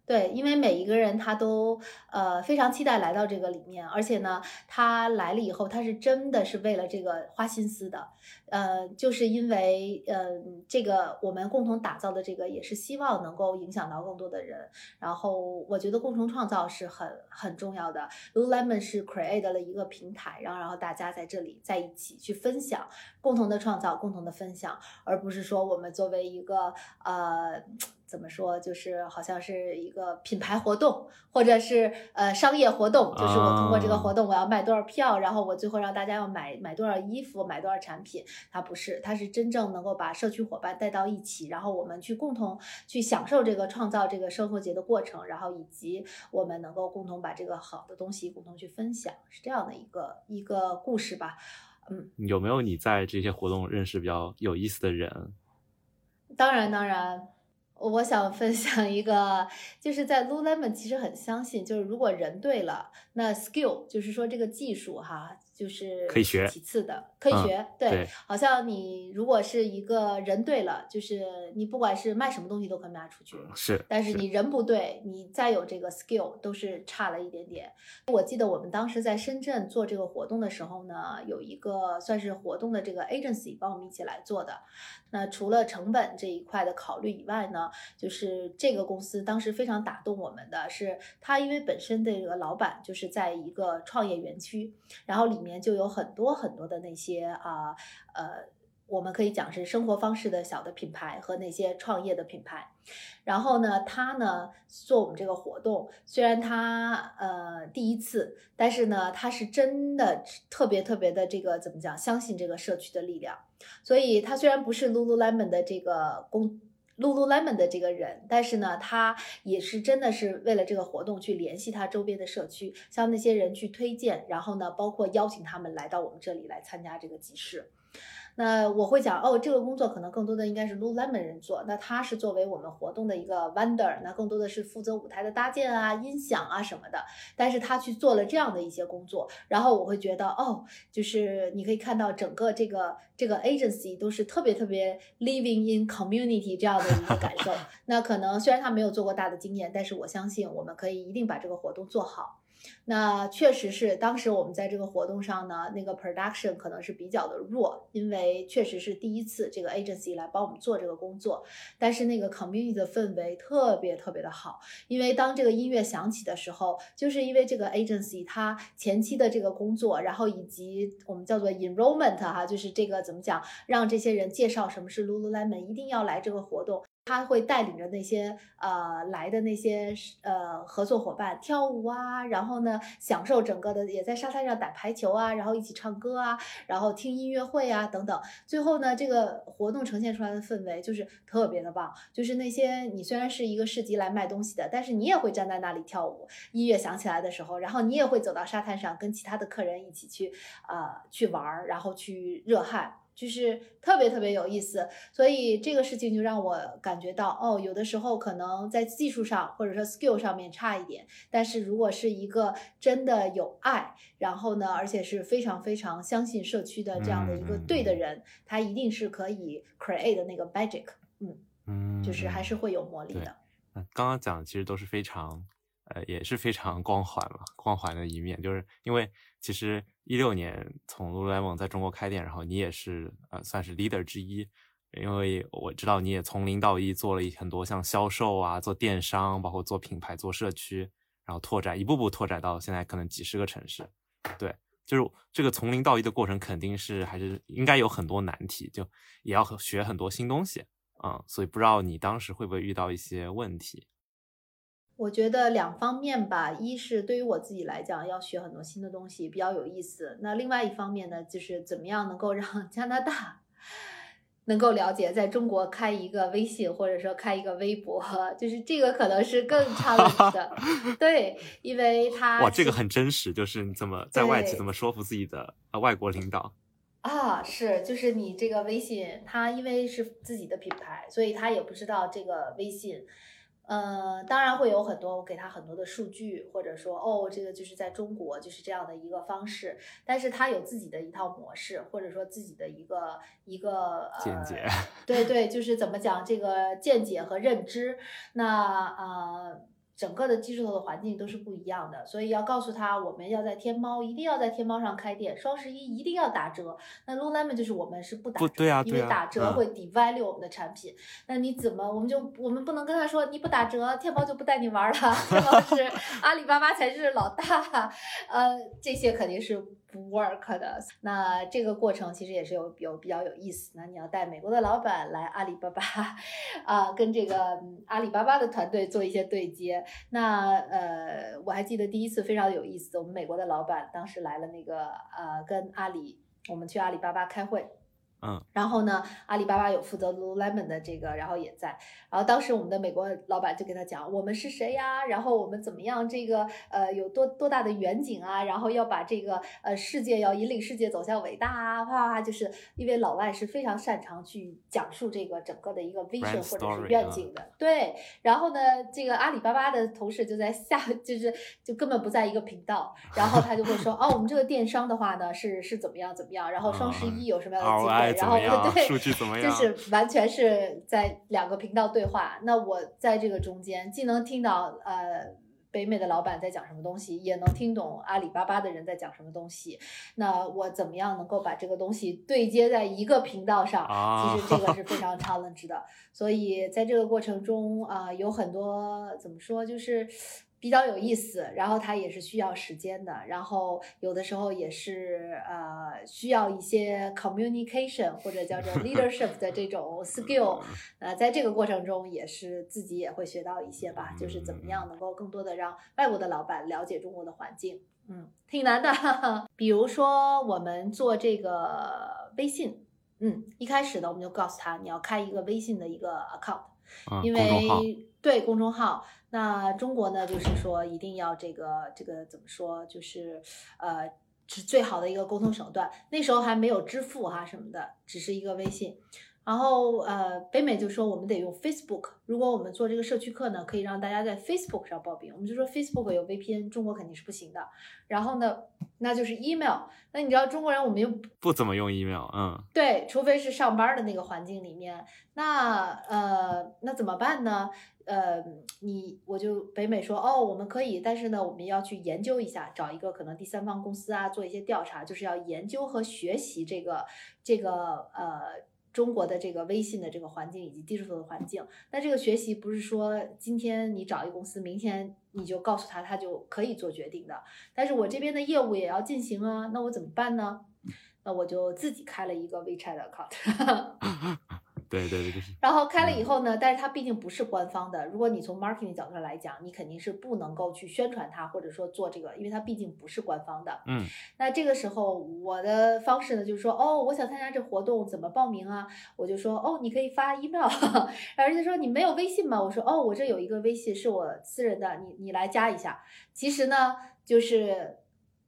对，因为每一个人他都呃非常期待来到这个里面，而且呢，他来了以后，他是真的是为了这个花心思的，呃，就是因为呃这个我们共同打造的这个也是希望能够影响到更多的人，然后我觉得共同创造是很很重要的。Lululemon 是 create 了一个平台，然后然后大家在这里在一起去分享，共同的创造，共同的分享，而不是说我们作为一个呃。怎么说？就是好像是一个品牌活动，或者是呃商业活动，就是我通过这个活动，我要卖多少票，然后我最后让大家要买买多少衣服，买多少产品。它不是，它是真正能够把社区伙伴带到一起，然后我们去共同去享受这个创造这个生活节的过程，然后以及我们能够共同把这个好的东西共同去分享，是这样的一个一个故事吧。嗯，有没有你在这些活动认识比较有意思的人？当然，当然。我想分享一个，就是在 Lululemon 其实很相信，就是如果人对了，那 skill 就是说这个技术哈。就是可以学，其次的可以学，对，好像你如果是一个人对了，就是你不管是卖什么东西都可以卖出去，是，但是你人不对，你再有这个 skill 都是差了一点点。我记得我们当时在深圳做这个活动的时候呢，有一个算是活动的这个 agency 帮我们一起来做的。那除了成本这一块的考虑以外呢，就是这个公司当时非常打动我们的是，他因为本身这个老板就是在一个创业园区，然后里。里面就有很多很多的那些啊呃，我们可以讲是生活方式的小的品牌和那些创业的品牌。然后呢，他呢做我们这个活动，虽然他呃第一次，但是呢他是真的特别特别的这个怎么讲，相信这个社区的力量。所以他虽然不是 Lululemon 的这个公。Lululemon 的这个人，但是呢，他也是真的是为了这个活动去联系他周边的社区，向那些人去推荐，然后呢，包括邀请他们来到我们这里来参加这个集市。那我会讲哦，这个工作可能更多的应该是 Lululemon 人做。那他是作为我们活动的一个 vendor，那更多的是负责舞台的搭建啊、音响啊什么的。但是他去做了这样的一些工作，然后我会觉得哦，就是你可以看到整个这个这个 agency 都是特别特别 living in community 这样的一个感受。(laughs) 那可能虽然他没有做过大的经验，但是我相信我们可以一定把这个活动做好。那确实是，当时我们在这个活动上呢，那个 production 可能是比较的弱，因为确实是第一次这个 agency 来帮我们做这个工作。但是那个 community 的氛围特别特别的好，因为当这个音乐响起的时候，就是因为这个 agency 它前期的这个工作，然后以及我们叫做 enrollment 哈，就是这个怎么讲，让这些人介绍什么是 Lululemon，一定要来这个活动。他会带领着那些呃来的那些呃合作伙伴跳舞啊，然后呢享受整个的，也在沙滩上打排球啊，然后一起唱歌啊，然后听音乐会啊等等。最后呢，这个活动呈现出来的氛围就是特别的棒，就是那些你虽然是一个市集来卖东西的，但是你也会站在那里跳舞，音乐响起来的时候，然后你也会走到沙滩上跟其他的客人一起去呃去玩儿，然后去热汗。就是特别特别有意思，所以这个事情就让我感觉到，哦，有的时候可能在技术上或者说 skill 上面差一点，但是如果是一个真的有爱，然后呢，而且是非常非常相信社区的这样的一个对的人，他一定是可以 create 的那个 magic，嗯嗯，就是还是会有魔力的。嗯，刚刚讲的其实都是非常，呃，也是非常光环了，光环的一面，就是因为其实。一六年从 Lululemon 在中国开店，然后你也是呃算是 leader 之一，因为我知道你也从零到一做了很多像销售啊、做电商，包括做品牌、做社区，然后拓展一步步拓展到现在可能几十个城市。对，就是这个从零到一的过程肯定是还是应该有很多难题，就也要学很多新东西啊，所以不知道你当时会不会遇到一些问题。我觉得两方面吧，一是对于我自己来讲，要学很多新的东西，比较有意思。那另外一方面呢，就是怎么样能够 (laughs) 让加拿大能够了解，在中国开一个微信或者说开一个微博，就是这个可能是更差的。(laughs) 对，因为他哇，这个很真实，就是你怎么在外企怎么说服自己的呃外国领导啊？是，就是你这个微信，他因为是自己的品牌，所以他也不知道这个微信。呃，当然会有很多，我给他很多的数据，或者说，哦，这个就是在中国就是这样的一个方式，但是他有自己的一套模式，或者说自己的一个一个见解，对对，就是怎么讲这个见解和认知，那呃。整个的技术的环境都是不一样的，所以要告诉他，我们要在天猫，一定要在天猫上开店，双十一一定要打折。那 Lululemon 就是我们是不打折，因为打折会 devalue 我们的产品。那你怎么，我们就我们不能跟他说，你不打折，天猫就不带你玩了。(laughs) 天猫是阿里巴巴才是老大，(laughs) 呃，这些肯定是。不 work 的，那这个过程其实也是有有比较有意思。那你要带美国的老板来阿里巴巴，(laughs) 啊，跟这个阿里巴巴的团队做一些对接。那呃，我还记得第一次非常有意思，我们美国的老板当时来了那个呃，跟阿里，我们去阿里巴巴开会。嗯，然后呢，阿里巴巴有负责 Lululemon 的这个，然后也在。然后当时我们的美国老板就跟他讲，我们是谁呀？然后我们怎么样？这个呃有多多大的远景啊？然后要把这个呃世界要引领世界走向伟大啊！啪啪，就是因为老外是非常擅长去讲述这个整个的一个 vision 或者是愿景的。对。然后呢，这个阿里巴巴的同事就在下，(laughs) 就是就根本不在一个频道。然后他就会说，(laughs) 哦，我们这个电商的话呢，是是怎么样怎么样？然后双十一有什么样的机会？然后对，就是完全是在两个频道对话。那我在这个中间，既能听到呃北美的老板在讲什么东西，也能听懂阿里巴巴的人在讲什么东西。那我怎么样能够把这个东西对接在一个频道上？其实这个是非常 (laughs) challenge 的。所以在这个过程中啊，有很多怎么说，就是。比较有意思，然后它也是需要时间的，然后有的时候也是呃需要一些 communication 或者叫做 (laughs) leadership 的这种 skill，呃，在这个过程中也是自己也会学到一些吧，就是怎么样能够更多的让外国的老板了解中国的环境，嗯，挺难的。(laughs) 比如说我们做这个微信，嗯，一开始呢我们就告诉他你要开一个微信的一个 account，因为对公众号。那中国呢，就是说一定要这个这个怎么说，就是呃是最好的一个沟通手段。那时候还没有支付哈什么的，只是一个微信。然后呃，北美就说我们得用 Facebook。如果我们做这个社区课呢，可以让大家在 Facebook 上报名。我们就说 Facebook 有 VPN，中国肯定是不行的。然后呢，那就是 email。那你知道中国人我们又不怎么用 email，嗯，对，除非是上班的那个环境里面。那呃，那怎么办呢？呃，你我就北美说哦，我们可以，但是呢，我们要去研究一下，找一个可能第三方公司啊，做一些调查，就是要研究和学习这个这个呃。中国的这个微信的这个环境以及技术的环境，那这个学习不是说今天你找一个公司，明天你就告诉他，他就可以做决定的。但是我这边的业务也要进行啊，那我怎么办呢？那我就自己开了一个 WeChat account。(laughs) 对对对，就是。然后开了以后呢，但是它毕竟不是官方的。如果你从 marketing 角度上来讲，你肯定是不能够去宣传它，或者说做这个，因为它毕竟不是官方的。嗯。那这个时候我的方式呢，就是说，哦，我想参加这活动，怎么报名啊？我就说，哦，你可以发 email。(laughs) 然后人家说你没有微信吗？我说，哦，我这有一个微信是我私人的，你你来加一下。其实呢，就是。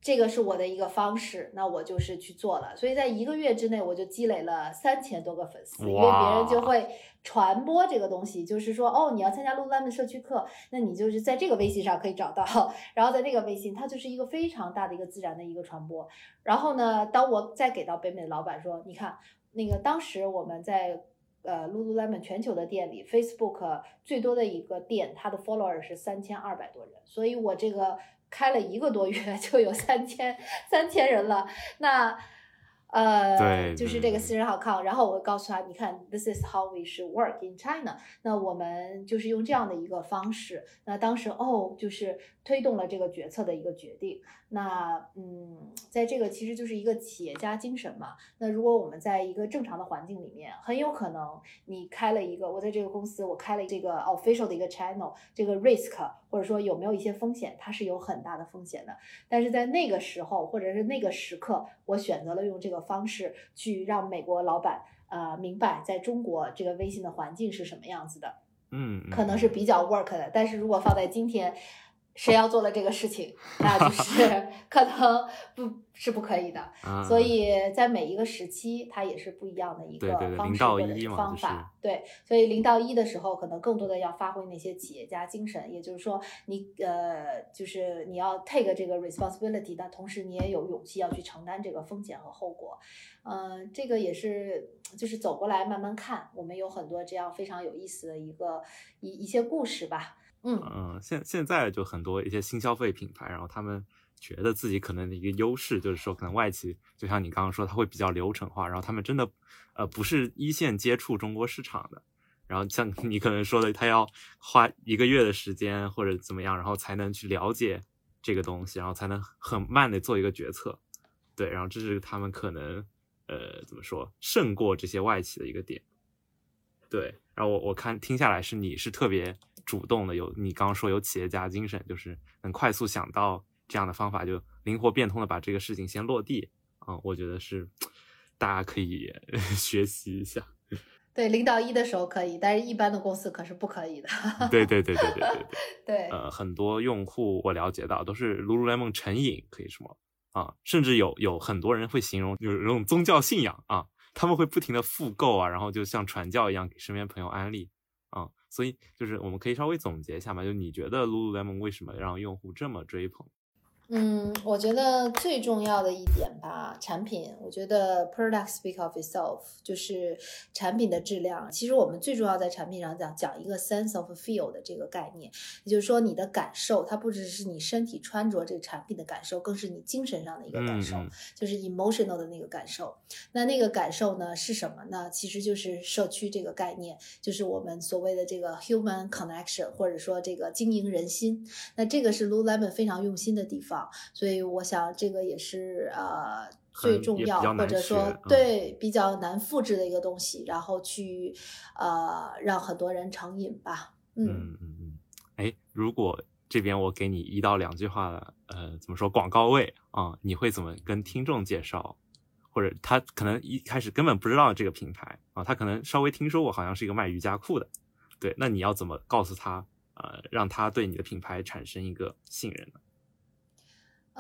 这个是我的一个方式，那我就是去做了，所以在一个月之内我就积累了三千多个粉丝，因为别人就会传播这个东西，就是说哦，你要参加 Lululemon 社区课，那你就是在这个微信上可以找到，然后在那个微信，它就是一个非常大的一个自然的一个传播。然后呢，当我再给到北美的老板说，你看那个当时我们在呃 Lululemon 全球的店里，Facebook 最多的一个店，它的 follower 是三千二百多人，所以我这个。开了一个多月 (laughs) 就有三千三千人了，那。呃，就是这个私人号 account，然后我告诉他，你看，this is how we should work in China。那我们就是用这样的一个方式。那当时哦，就是推动了这个决策的一个决定。那嗯，在这个其实就是一个企业家精神嘛。那如果我们在一个正常的环境里面，很有可能你开了一个，我在这个公司我开了这个 official 的一个 channel，这个 risk 或者说有没有一些风险，它是有很大的风险的。但是在那个时候或者是那个时刻，我选择了用这个。方式去让美国老板呃明白，在中国这个微信的环境是什么样子的，嗯，可能是比较 work 的。但是如果放在今天，谁要做了这个事情，(laughs) 那就是可能不是不可以的。所以在每一个时期，它也是不一样的一个方式或者方法。对，所以零到一的时候，可能更多的要发挥那些企业家精神，也就是说，你呃，就是你要 take 这个 responsibility，但同时你也有勇气要去承担这个风险和后果。嗯，这个也是就是走过来慢慢看，我们有很多这样非常有意思的一个一一些故事吧。嗯，现现在就很多一些新消费品牌，然后他们觉得自己可能的一个优势就是说，可能外企就像你刚刚说，它会比较流程化，然后他们真的呃不是一线接触中国市场的，然后像你可能说的，他要花一个月的时间或者怎么样，然后才能去了解这个东西，然后才能很慢的做一个决策，对，然后这是他们可能呃怎么说胜过这些外企的一个点，对，然后我我看听下来是你是特别。主动的有，你刚刚说有企业家精神，就是能快速想到这样的方法，就灵活变通的把这个事情先落地。嗯，我觉得是大家可以 (laughs) 学习一下。(laughs) 对，零到一的时候可以，但是一般的公司可是不可以的。对对对对对对对。(laughs) 对，呃，很多用户我了解到都是 Lululemon 成瘾，可以说啊，甚至有有很多人会形容就是那种宗教信仰啊，他们会不停的复购啊，然后就像传教一样给身边朋友安利。所以就是我们可以稍微总结一下嘛，就你觉得 Lululemon 为什么让用户这么追捧？嗯，我觉得最重要的一点吧，产品，我觉得 product speak of itself，就是产品的质量。其实我们最重要在产品上讲讲一个 sense of feel 的这个概念，也就是说你的感受，它不只是你身体穿着这个产品的感受，更是你精神上的一个感受，就是 emotional 的那个感受。那那个感受呢是什么呢？其实就是社区这个概念，就是我们所谓的这个 human connection，或者说这个经营人心。那这个是 Lululemon 非常用心的地方。所以我想，这个也是呃最重要，或者说对比较难复制的一个东西，然后去呃让很多人成瘾吧。嗯嗯嗯。哎，如果这边我给你一到两句话，呃，怎么说广告位啊？你会怎么跟听众介绍？或者他可能一开始根本不知道这个品牌啊，他可能稍微听说过，好像是一个卖瑜伽裤的。对，那你要怎么告诉他，呃，让他对你的品牌产生一个信任呢？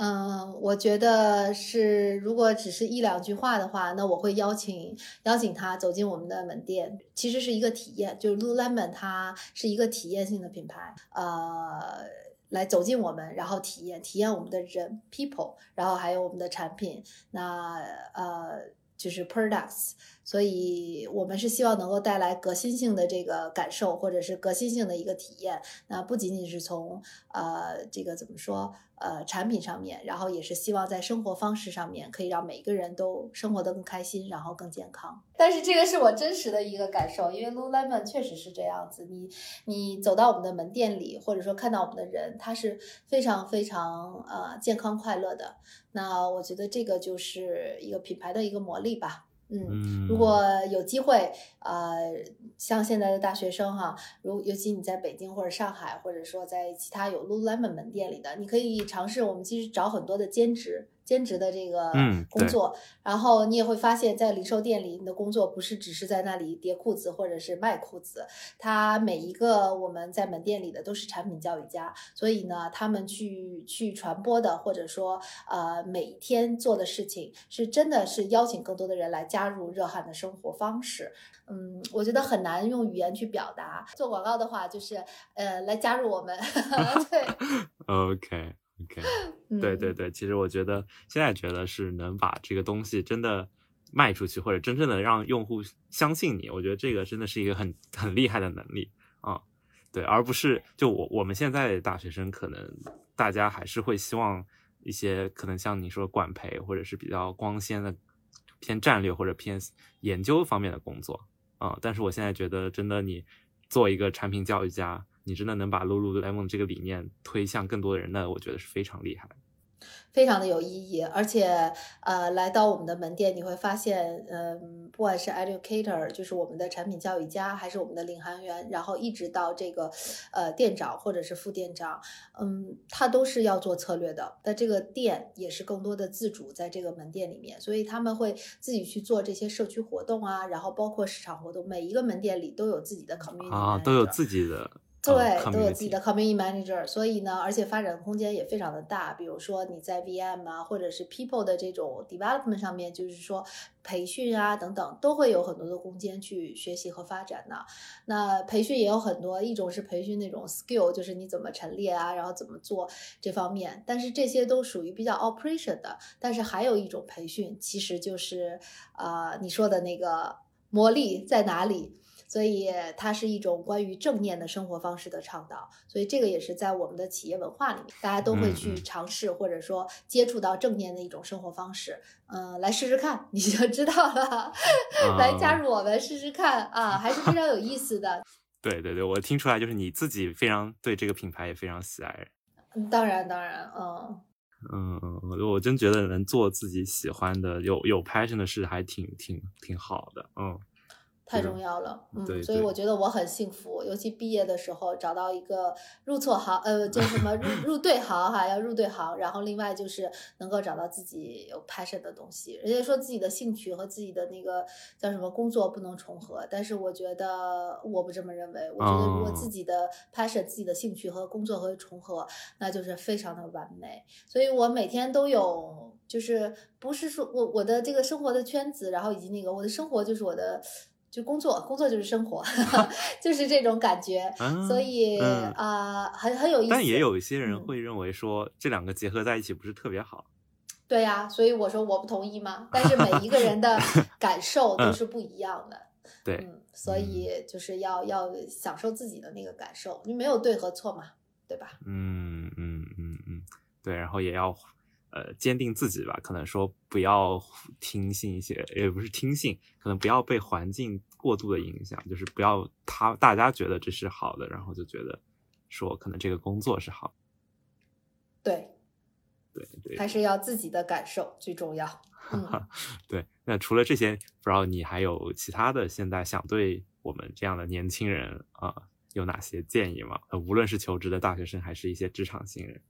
嗯，我觉得是，如果只是一两句话的话，那我会邀请邀请他走进我们的门店，其实是一个体验，就是 Lululemon 它是一个体验性的品牌，呃，来走进我们，然后体验体验我们的人 people，然后还有我们的产品，那呃就是 products。所以，我们是希望能够带来革新性的这个感受，或者是革新性的一个体验。那不仅仅是从呃这个怎么说呃产品上面，然后也是希望在生活方式上面可以让每个人都生活得更开心，然后更健康。但是这个是我真实的一个感受，因为 Lululemon 确实是这样子。你你走到我们的门店里，或者说看到我们的人，他是非常非常呃健康快乐的。那我觉得这个就是一个品牌的一个魔力吧。嗯，如果有机会，呃，像现在的大学生哈，如尤其你在北京或者上海，或者说在其他有 Lululemon 门店里的，你可以尝试。我们其实找很多的兼职。兼职的这个工作，然后你也会发现，在零售店里，你的工作不是只是在那里叠裤子或者是卖裤子，他每一个我们在门店里的都是产品教育家，所以呢，他们去去传播的，或者说呃每天做的事情，是真的是邀请更多的人来加入热汗的生活方式。嗯，我觉得很难用语言去表达。做广告的话，就是呃来加入我们。(laughs) 对，(laughs) OK。OK，(laughs) 对对对，其实我觉得现在觉得是能把这个东西真的卖出去，或者真正的让用户相信你，我觉得这个真的是一个很很厉害的能力啊。对，而不是就我我们现在大学生，可能大家还是会希望一些可能像你说管培或者是比较光鲜的偏战略或者偏研究方面的工作啊。但是我现在觉得，真的你做一个产品教育家。你真的能把 Lululemon 这个理念推向更多的人，那我觉得是非常厉害。非常的有意义，而且呃，来到我们的门店，你会发现，嗯，不管是 educator，就是我们的产品教育家，还是我们的领航员，然后一直到这个呃店长或者是副店长，嗯，他都是要做策略的。那这个店也是更多的自主在这个门店里面，所以他们会自己去做这些社区活动啊，然后包括市场活动，每一个门店里都有自己的 community 啊，都有自己的。对，都有自己的 community manager，所以呢，而且发展空间也非常的大。比如说你在 VM 啊，或者是 people 的这种 development 上面，就是说培训啊等等，都会有很多的空间去学习和发展的。那培训也有很多，一种是培训那种 skill，就是你怎么陈列啊，然后怎么做这方面。但是这些都属于比较 operation 的。但是还有一种培训，其实就是啊，你说的那个魔力在哪里？所以它是一种关于正念的生活方式的倡导，所以这个也是在我们的企业文化里面，大家都会去尝试或者说接触到正念的一种生活方式。嗯，来试试看，你就知道了。来加入我们试试看啊，还是非常有意思的。(laughs) 对对对，我听出来就是你自己非常对这个品牌也非常喜爱。当然当然，嗯嗯嗯，我我真觉得能做自己喜欢的、有有 passion 的事，还挺挺挺好的，嗯。太重要了，嗯，所以我觉得我很幸福，尤其毕业的时候找到一个入错行，呃，叫什么入 (laughs) 入对行哈，要入对行，然后另外就是能够找到自己有 passion 的东西。人家说自己的兴趣和自己的那个叫什么工作不能重合，但是我觉得我不这么认为，我觉得如果自己的 passion、自己的兴趣和工作和重合，那就是非常的完美。所以我每天都有，就是不是说我我的这个生活的圈子，然后以及那个我的生活就是我的。就工作，工作就是生活，(laughs) 就是这种感觉，所以啊，很很有意思。但也有一些人会认为说，这两个结合在一起不是特别好。对呀，所以我说我不同意嘛。但是每一个人的 (laughs) 感受都是不一样的。对，所以就是要要享受自己的那个感受，你没有对和错嘛，对吧？嗯嗯嗯嗯，对，然后也要。呃，坚定自己吧，可能说不要 (laughs) 听信一些，也不是听信，可能不要被环境过度的影响，就是不要他大家觉得这是好的，然后就觉得说可能这个工作是好。对，对对，还是要自己的感受最重要。(laughs) (laughs) 对，那除了这些，不知道你还有其他的现在想对我们这样的年轻人啊有哪些建议吗？呃，无论是求职的大学生，还是一些职场新人。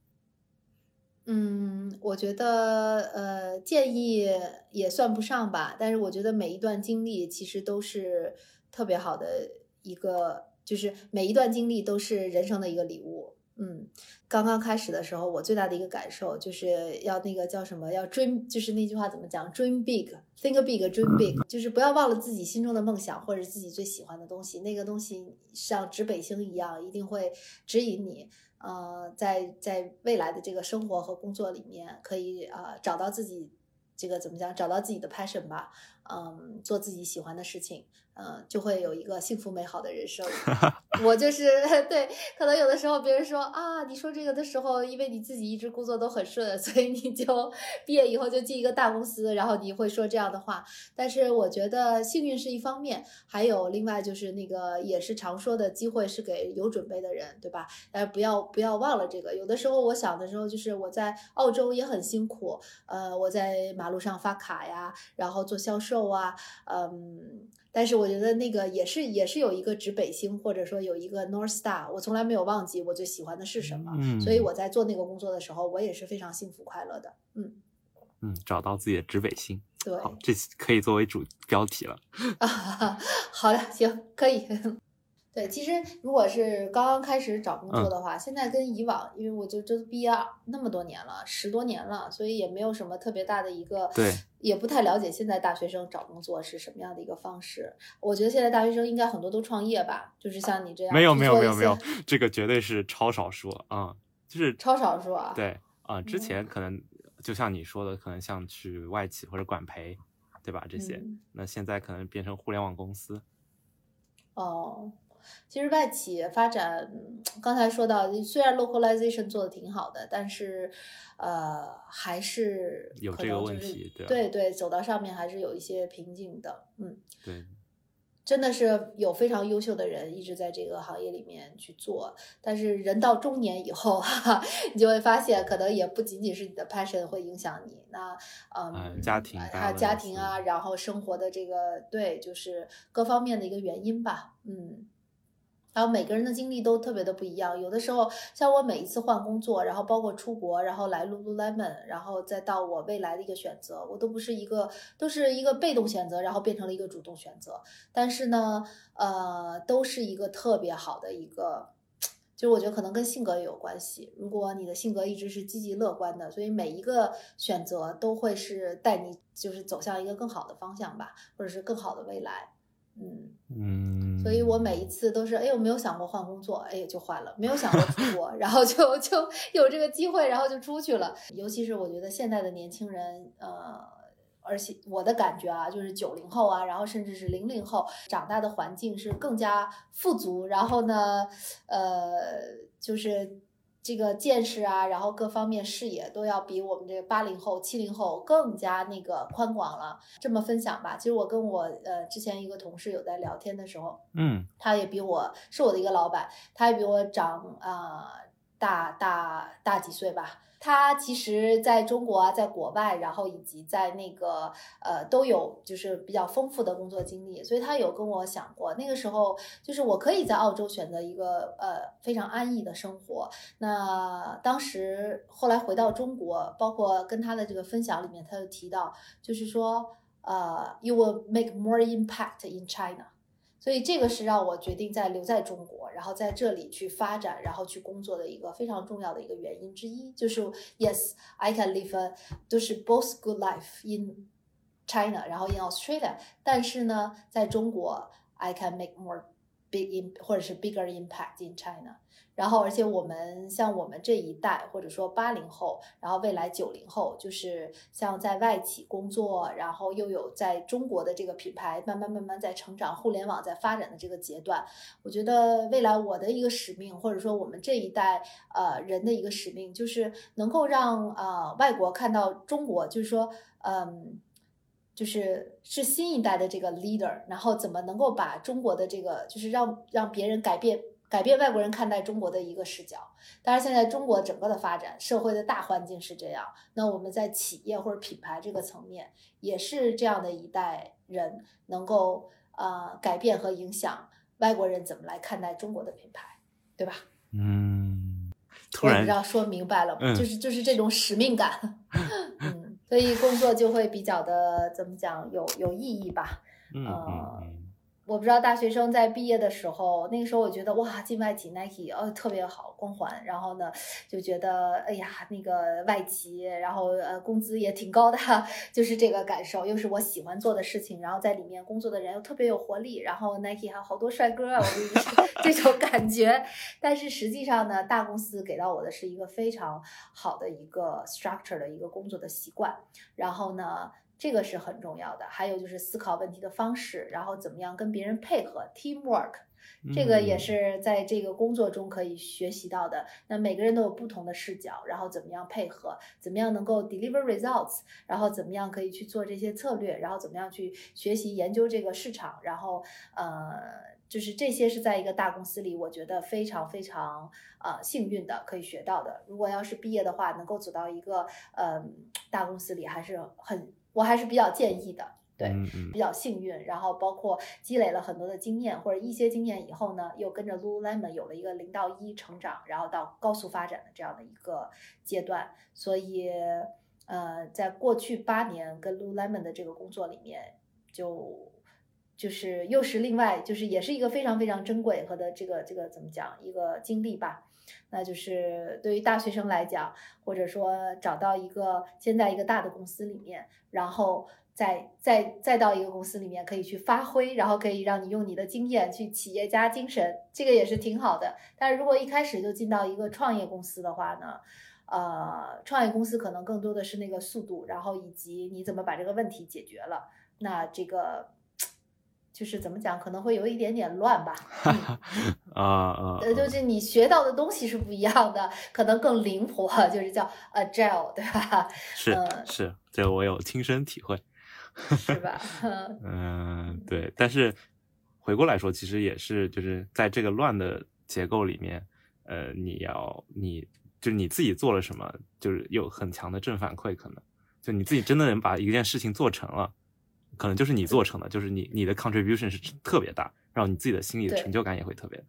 嗯，我觉得呃，建议也算不上吧，但是我觉得每一段经历其实都是特别好的一个，就是每一段经历都是人生的一个礼物。嗯，刚刚开始的时候，我最大的一个感受就是要那个叫什么，要 dream，就是那句话怎么讲，dream big，think big，dream big，就是不要忘了自己心中的梦想或者自己最喜欢的东西，那个东西像指北星一样，一定会指引你。呃，在在未来的这个生活和工作里面，可以啊找到自己这个怎么讲，找到自己的 passion 吧，嗯，做自己喜欢的事情。嗯，就会有一个幸福美好的人生。(laughs) 我就是 (laughs) 对，可能有的时候别人说啊，你说这个的时候，因为你自己一直工作都很顺，(laughs) 所以你就毕业以后就进一个大公司，然后你会说这样的话。但是我觉得幸运是一方面，还有另外就是那个也是常说的机会是给有准备的人，对吧？但是不要不要忘了这个。有的时候我想的时候，就是我在澳洲也很辛苦，呃，我在马路上发卡呀，然后做销售。受啊，嗯，但是我觉得那个也是也是有一个指北星，或者说有一个 North Star，我从来没有忘记我最喜欢的是什么，嗯所以我在做那个工作的时候，我也是非常幸福快乐的，嗯，嗯，找到自己的指北星。对，好，这期可以作为主标题了。啊，(laughs) 好的，行，可以。对，其实如果是刚刚开始找工作的话，现在跟以往，因为我就这毕业那么多年了，十多年了，所以也没有什么特别大的一个，对，也不太了解现在大学生找工作是什么样的一个方式。我觉得现在大学生应该很多都创业吧，就是像你这样，没有没有没有没有，这个绝对是超少数啊、嗯，就是超少数啊。对啊、呃之前可能就像你说的，可能像去外企或者管培，对吧？这些，嗯那现在可能变成互联网公司。哦，其实外企发展，嗯刚才说到，虽然 localization 做的挺好的，但是，呃，还是有这个可能就是问题对吧对对，走到上面还是有一些瓶颈的。嗯，对，真的是有非常优秀的人一直在这个行业里面去做，但是人到中年以后，哈哈，(laughs) 你就会发现，可能也不仅仅是你的 passion 会影响你，那嗯，嗯家庭还有家庭啊，然后生活的这个对，就是各方面的一个原因吧，嗯。然后每个人的经历都特别的不一样，有的时候像我每一次换工作，然后包括出国，然后来 Lululemon，然后再到我未来的一个选择，我都不是一个都是一个被动选择，然后变成了一个主动选择。但是呢，呃，都是一个特别好的一个，就是我觉得可能跟性格也有关系。如果你的性格一直是积极乐观的，所以每一个选择都会是带你就是走向一个更好的方向吧，或者是更好的未来。嗯。嗯，所以我每一次都是，哎，我没有想过换工作，哎，就换了；没有想过出国，然后就 (laughs) 就有这个机会，然后就出去了。尤其是我觉得现在的年轻人，呃，而且我的感觉啊，就是九零后啊，然后甚至是零零后长大的环境是更加富足，然后呢，呃，就是。这个见识啊，然后各方面视野都要比我们这个八零后、七零后更加那个宽广了。这么分享吧，其实我跟我呃之前一个同事有在聊天的时候，嗯他也比我是我的一个老板，他也比我长啊、呃大大大几岁吧。他其实在中国啊，在国外，然后以及在那个呃都有就是比较丰富的工作经历，所以他有跟我想过，那个时候就是我可以在澳洲选择一个呃非常安逸的生活。那当时后来回到中国，包括跟他的这个分享里面，他就提到，就是说呃，you will make more impact in China。所以这个是让我决定在留在中国，然后在这里去发展，然后去工作的一个非常重要的一个原因之一，就是 Yes, I can live a 就是 both good life in China，然后 in Australia，但是呢，在中国 I can make more big in 或者是 bigger impact in China。然后，而且我们像我们这一代，或者说八零后，然后未来九零后，就是像在外企工作，然后又有在中国的这个品牌慢慢慢慢在成长，互联网在发展的这个阶段，我觉得未来我的一个使命，或者说我们这一代呃人的一个使命，就是能够让呃外国看到中国，就是说嗯。就是是新一代的这个 leader，然后怎么能够把中国的这个，就是让让别人改变改变外国人看待中国的一个视角。当然，现在中国整个的发展，社会的大环境是这样，那我们在企业或者品牌这个层面，也是这样的一代人能够呃改变和影响外国人怎么来看待中国的品牌，对吧？嗯，突然我也不知道说明白了就是就是这种使命感，嗯，(laughs) 所以工作就会比较的怎么讲有有意义吧。嗯呃嗯嗯我不知道大学生在毕业的时候，那个时候我觉得哇，进外企 Nike 哦特别好光环，然后呢就觉得哎呀那个外企，然后呃工资也挺高的，就是这个感受，又是我喜欢做的事情，然后在里面工作的人又特别有活力，然后 Nike 还有好多帅哥啊，我跟你说这种感觉。但是实际上呢，大公司给到我的是一个非常好的一个 structure 的一个工作的习惯，然后呢。这个是很重要的，还有就是思考问题的方式，然后怎么样跟别人配合 teamwork，这个也嗯是在这个工作中可以学习到的。那每个人都有不同的视角，然后怎么样配合，怎么样能够 deliver results，然后怎么样可以去做这些策略，然后怎么样去学习研究这个市场，然后呃，就是这些是在一个大公司里，我觉得非常非常呃幸运的可以学到的。如果要是毕业的话，能够走到一个呃大公司里，还是很我还是比较建议的。对，比较幸运，然后包括积累了很多的经验或者一些经验以后呢，又跟着 Lululemon 有了一个零到一成长，然后到高速发展的这样的一个阶段，所以呃，在过去八年跟 Lululemon 的这个工作里面，就就是又是另外就是也是一个非常非常珍贵和的这个这个怎么讲一个经历吧。那就是对于大学生来讲，或者说找到一个先在一个大的公司里面，然后再再再到一个公司里面可以去发挥，然后可以让你用你的经验去企业家精神，这个也是挺好的。但是如果一开始就进到一个创业公司的话呢，呃，创业公司可能更多的是那个速度，然后以及你怎么把这个问题解决了，那这个。(tsk) 就是怎么讲，可能会有一点点乱吧。(laughs) 嗯啊啊，呃，就是你学到的东西是不一样的，可能更灵活，(laughs) 就是叫 agile，对吧？是嗯是，这个我有亲身体会。是吧？嗯 (laughs) 嗯，对。但是回过来说，其实也是就是在这个乱的结构里面，呃，你要你就是你自己做了什么，就是有很强的正反馈，可能就你自己真的能把一件事情做成了。可能就是你做成的，就是你你的 contribution 是特别大，然后你自己的心里的成就感也会特别大。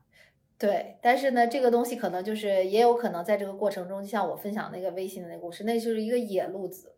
对，但是呢，这个东西可能就是也有可能在这个过程中，就像我分享那个微信的那个故事，那就是一个野路子，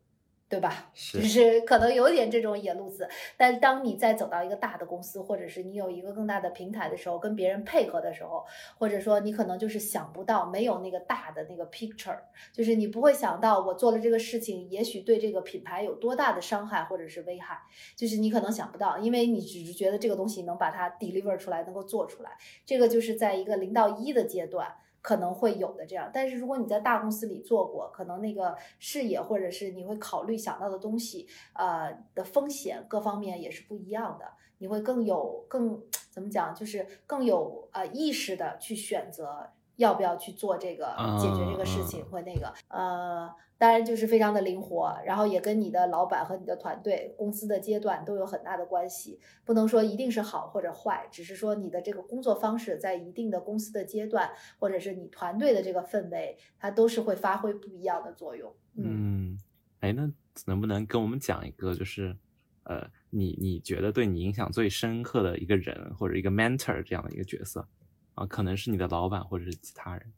对吧？是就是可能有点这种野路子，但当你再走到一个大的公司，或者是你有一个更大的平台的时候，跟别人配合的时候，或者说你可能就是想不到，没有那个大的那个 picture，就是你不会想到我做了这个事情，也许对这个品牌有多大的伤害或者是危害，就是你可能想不到，因为你只是觉得这个东西能把它 deliver 出来，能够做出来，这个就是在一个零到一的阶段。可能会有的这样，但是如果你在大公司里做过，可能那个视野或者是你会考虑想到的东西，呃的风险各方面也是不一样的，你会更有更怎么讲，就是更有呃意识的去选择要不要去做这个解决这个事情嗯或那个呃，当然就是非常的灵活，然后也跟你的老板和你的团队、公司的阶段都有很大的关系，不能说一定是好或者坏，只是说你的这个工作方式在一定的公司的阶段，或者是你团队的这个氛围，它都是会发挥不一样的作用。嗯嗯，哎，那能不能跟我们讲一个，就是呃，你你觉得对你影响最深刻的一个人或者一个 mentor 这样的一个角色啊，可能是你的老板或者是其他人。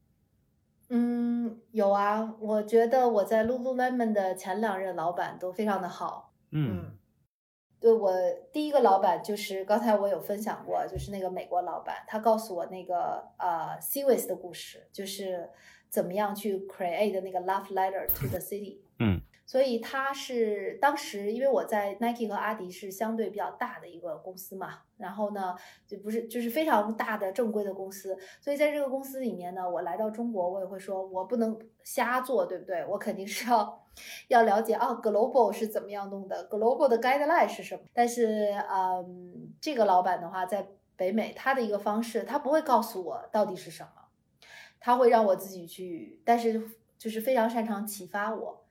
嗯，有啊，我觉得我在 Lululemon 的前两任老板都非常的好。嗯对我第一个老板就是刚才我有分享过，就是那个美国老板，他告诉我那个呃 Seaways 的故事，就是怎么样去 create 那个 love letter to the city。嗯所以他是当时，因为我在 Nike 和阿迪是相对比较大的一个公司嘛，然后呢，就不是就是非常大的正规的公司，所以在这个公司里面呢，我来到中国，我也会说，我不能瞎做，对不对？我肯定是要要了解啊，global 是怎么样弄的，global 的 guideline 是什么。但是，嗯，这个老板的话，在北美，他的一个方式，他不会告诉我到底是什么，他会让我自己去，但是就是非常擅长启发我。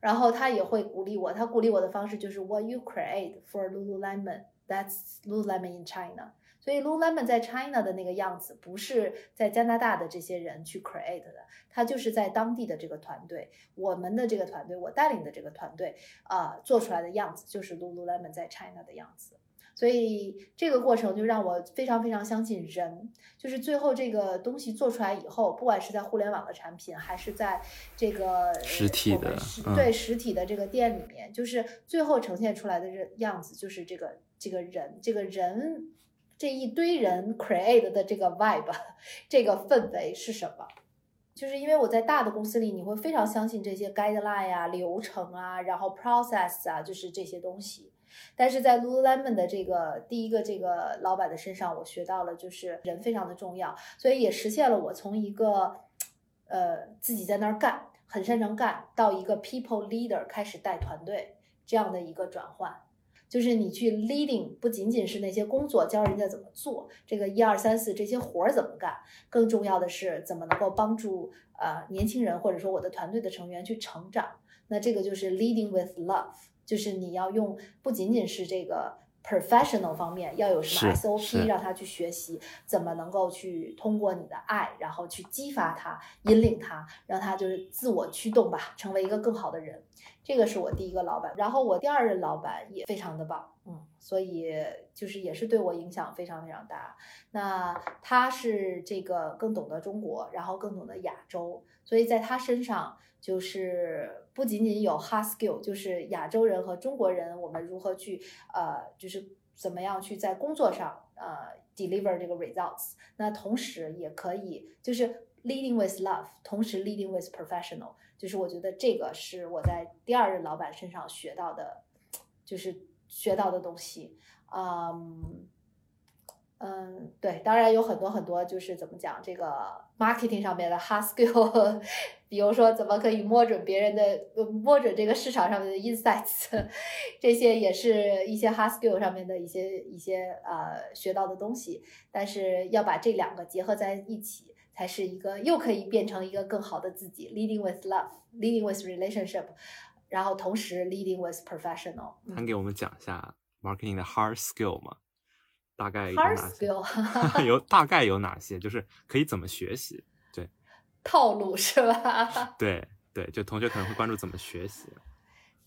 然后他也会鼓励我，他鼓励我的方式就是 What you create for Lululemon, that's Lululemon in China。所以 Lululemon 在 China 的那个样子，不是在加拿大的这些人去 create 的，他就是在当地的这个团队，我们的这个团队，我带领的这个团队啊、做出来的样子，就是 Lululemon 在 China 的样子。所以这个过程就让我非常非常相信人，就是最后这个东西做出来以后，不管是在互联网的产品，还是在这个呃实体的对实体的这个店里面，就是最后呈现出来的这样子，就是这个这个人，这个人这一堆人 create 的这个 vibe，(laughs) 这个氛围是什么？就是因为我在大的公司里，你会非常相信这些 guideline 啊、流程啊，然后 process 啊，就是这些东西。但是在 Lululemon 的这个第一个这个老板的身上，我学到了就是人非常的重要，所以也实现了我从一个呃自己在那儿干，很擅长干，到一个 people leader 开始带团队这样的一个转换。就是你去 leading，不仅仅是那些工作教人家怎么做，这个一二三四这些活儿怎么干，更重要的是怎么能够帮助呃年轻人或者说我的团队的成员去成长。那这个就是 leading with love，就是你要用不仅仅是这个 professional 方面要有什么 SOP 让他去学习，怎么能够去通过你的爱，然后去激发他、引领他，让他就是自我驱动吧，成为一个更好的人。这个是我第一个老板，然后我第二任老板也非常的棒，嗯，所以就是也是对我影响非常非常大。那他是这个更懂得中国，然后更懂得亚洲，所以在他身上就是不仅仅有 harskill 就是亚洲人和中国人我们如何去呃，就是怎么样去在工作上呃 deliver 这个 results。那同时也可以就是 leading with love，同时 leading with professional，就是我觉得这个是我在第二任老板身上学到的，就是学到的东西。嗯嗯，对，当然有很多很多，就是怎么讲这个 marketing 上面的 hard skill，比如说怎么可以摸准别人的，摸准这个市场上面的 insights，这些也是一些 hard skill 上面的一些一些呃学到的东西。但是要把这两个结合在一起，才是一个又可以变成一个更好的自己，leading with love，leading with relationship，然后同时 leading with professional。能给我们讲一下 marketing 的 hard skill 吗？大概有哪些？(laughs) 有 (laughs) 大概有哪些？就是可以怎么学习？对套路是吧？(laughs) 对对，就同学可能会关注怎么学习。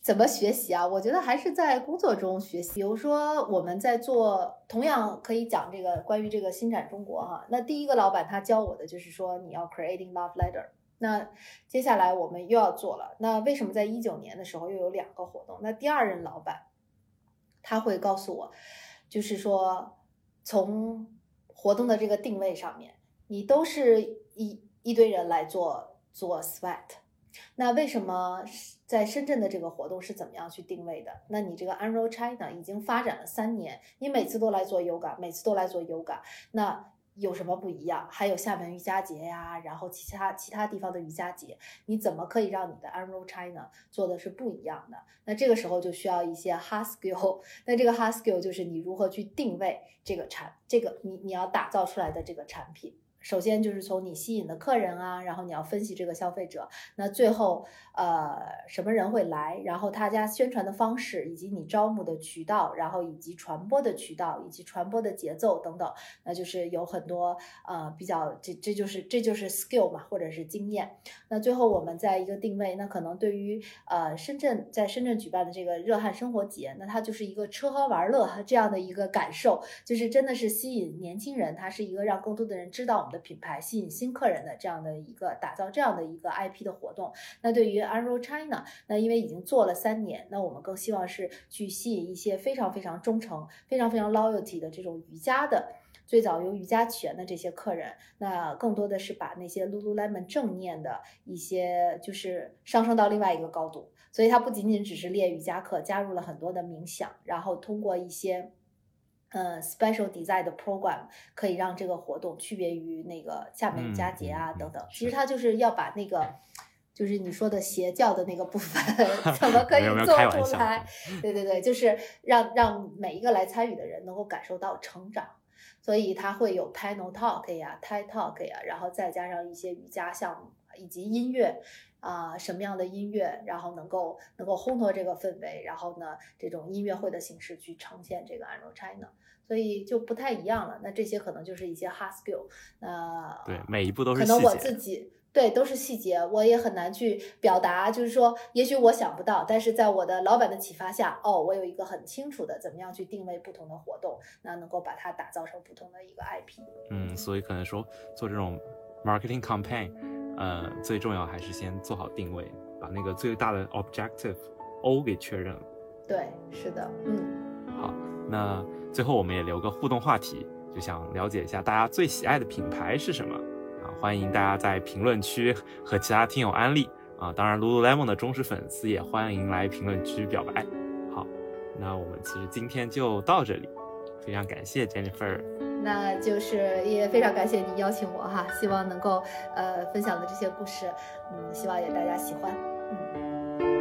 怎么学习啊？我觉得还是在工作中学习。比如说，我们在做，同样可以讲这个关于这个新展中国哈。那第一个老板他教我的就是说，你要 creating love letter。那接下来我们又要做了。那为什么在一九年的时候又有两个活动？那第二任老板他会告诉我，就是说从活动的这个定位上面，你都是一一堆人来做做 sweat。那为什么在深圳的这个活动是怎么样去定位的？那你这个 Unroll China 已经发展了三年，你每次都来做 yoga，每次都来做 yoga，那有什么不一样？还有厦门瑜伽节呀，然后其他其他地方的瑜伽节，你怎么可以让你的 Emerald China 做的是不一样的？那这个时候就需要一些 hard skill。(laughs) 那这个 hard skill 就是你如何去定位这个产，这个你你要打造出来的这个产品。首先就是从你吸引的客人啊，然后你要分析这个消费者，那最后呃什么人会来，然后他家宣传的方式，以及你招募的渠道，然后以及传播的渠道，以及传播的节奏等等，那就是有很多呃比较这这就是这就是 skill 嘛，或者是经验。那最后我们在一个定位，那可能对于呃深圳在深圳举办的这个热汗生活节，那它就是一个吃喝玩乐这样的一个感受，就是真的是吸引年轻人，它是一个让更多的人知道的品牌，吸引新客人的这样的一个打造这样的一个 IP 的活动。那对于 UNRO China，那因为已经做了三年，那我们更希望是去吸引一些非常非常忠诚、非常非常 loyalty 的这种瑜伽的。最早有瑜伽起源的这些客人，那更多的是把那些 Lululemon 正念的一些，就是上升到另外一个高度。所以它不仅仅只是练瑜伽课，加入了很多的冥想，然后通过一些。呃，special design 的 program 可以让这个活动区别于那个厦门佳节啊等等。是其实它就是要把那个，就是你说的邪教的那个部分，(laughs) 怎么可以做出来？对对对，就是让让每一个来参与的人能够感受到成长。所以它会有 panel talk 呀、TED talk 呀，然后再加上一些瑜伽项目以及音乐啊、什么样的音乐，然后能够能够烘托这个氛围，然后呢，这种音乐会的形式去呈现这个 Unroll China，所以就不太一样了。那这些可能就是一些 hard skill，那对，每一步都是可能我。自己对都是细节，我也很难去表达。就是说，也许我想不到，但是在我的老板的启发下，哦，我有一个很清楚的怎么样去定位不同的活动，那能够把它打造成不同的一个 IP。嗯，所以可能说做这种 marketing campaign，呃，最重要还是先做好定位，把那个最大的 objective O 给确认了。对，是的，嗯。好，那最后我们也留个互动话题，就想了解一下大家最喜爱的品牌是什么啊？欢迎大家在评论区和其他听友安利啊！当然，Lululemon 的忠实粉丝也欢迎来评论区表白。好，那我们其实今天就到这里，非常感谢 Jennifer。那就是也非常感谢你邀请我哈，希望能够呃分享的这些故事，嗯，希望也大家喜欢，嗯。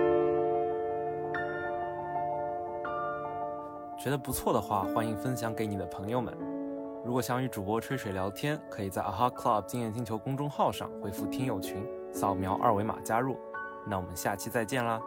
觉得不错的话，欢迎分享给你的朋友们。如果想与主播吹水聊天，可以在 AHA Club 经验星球公众号上回复“听友群”，扫描二维码加入。那我们下期再见啦！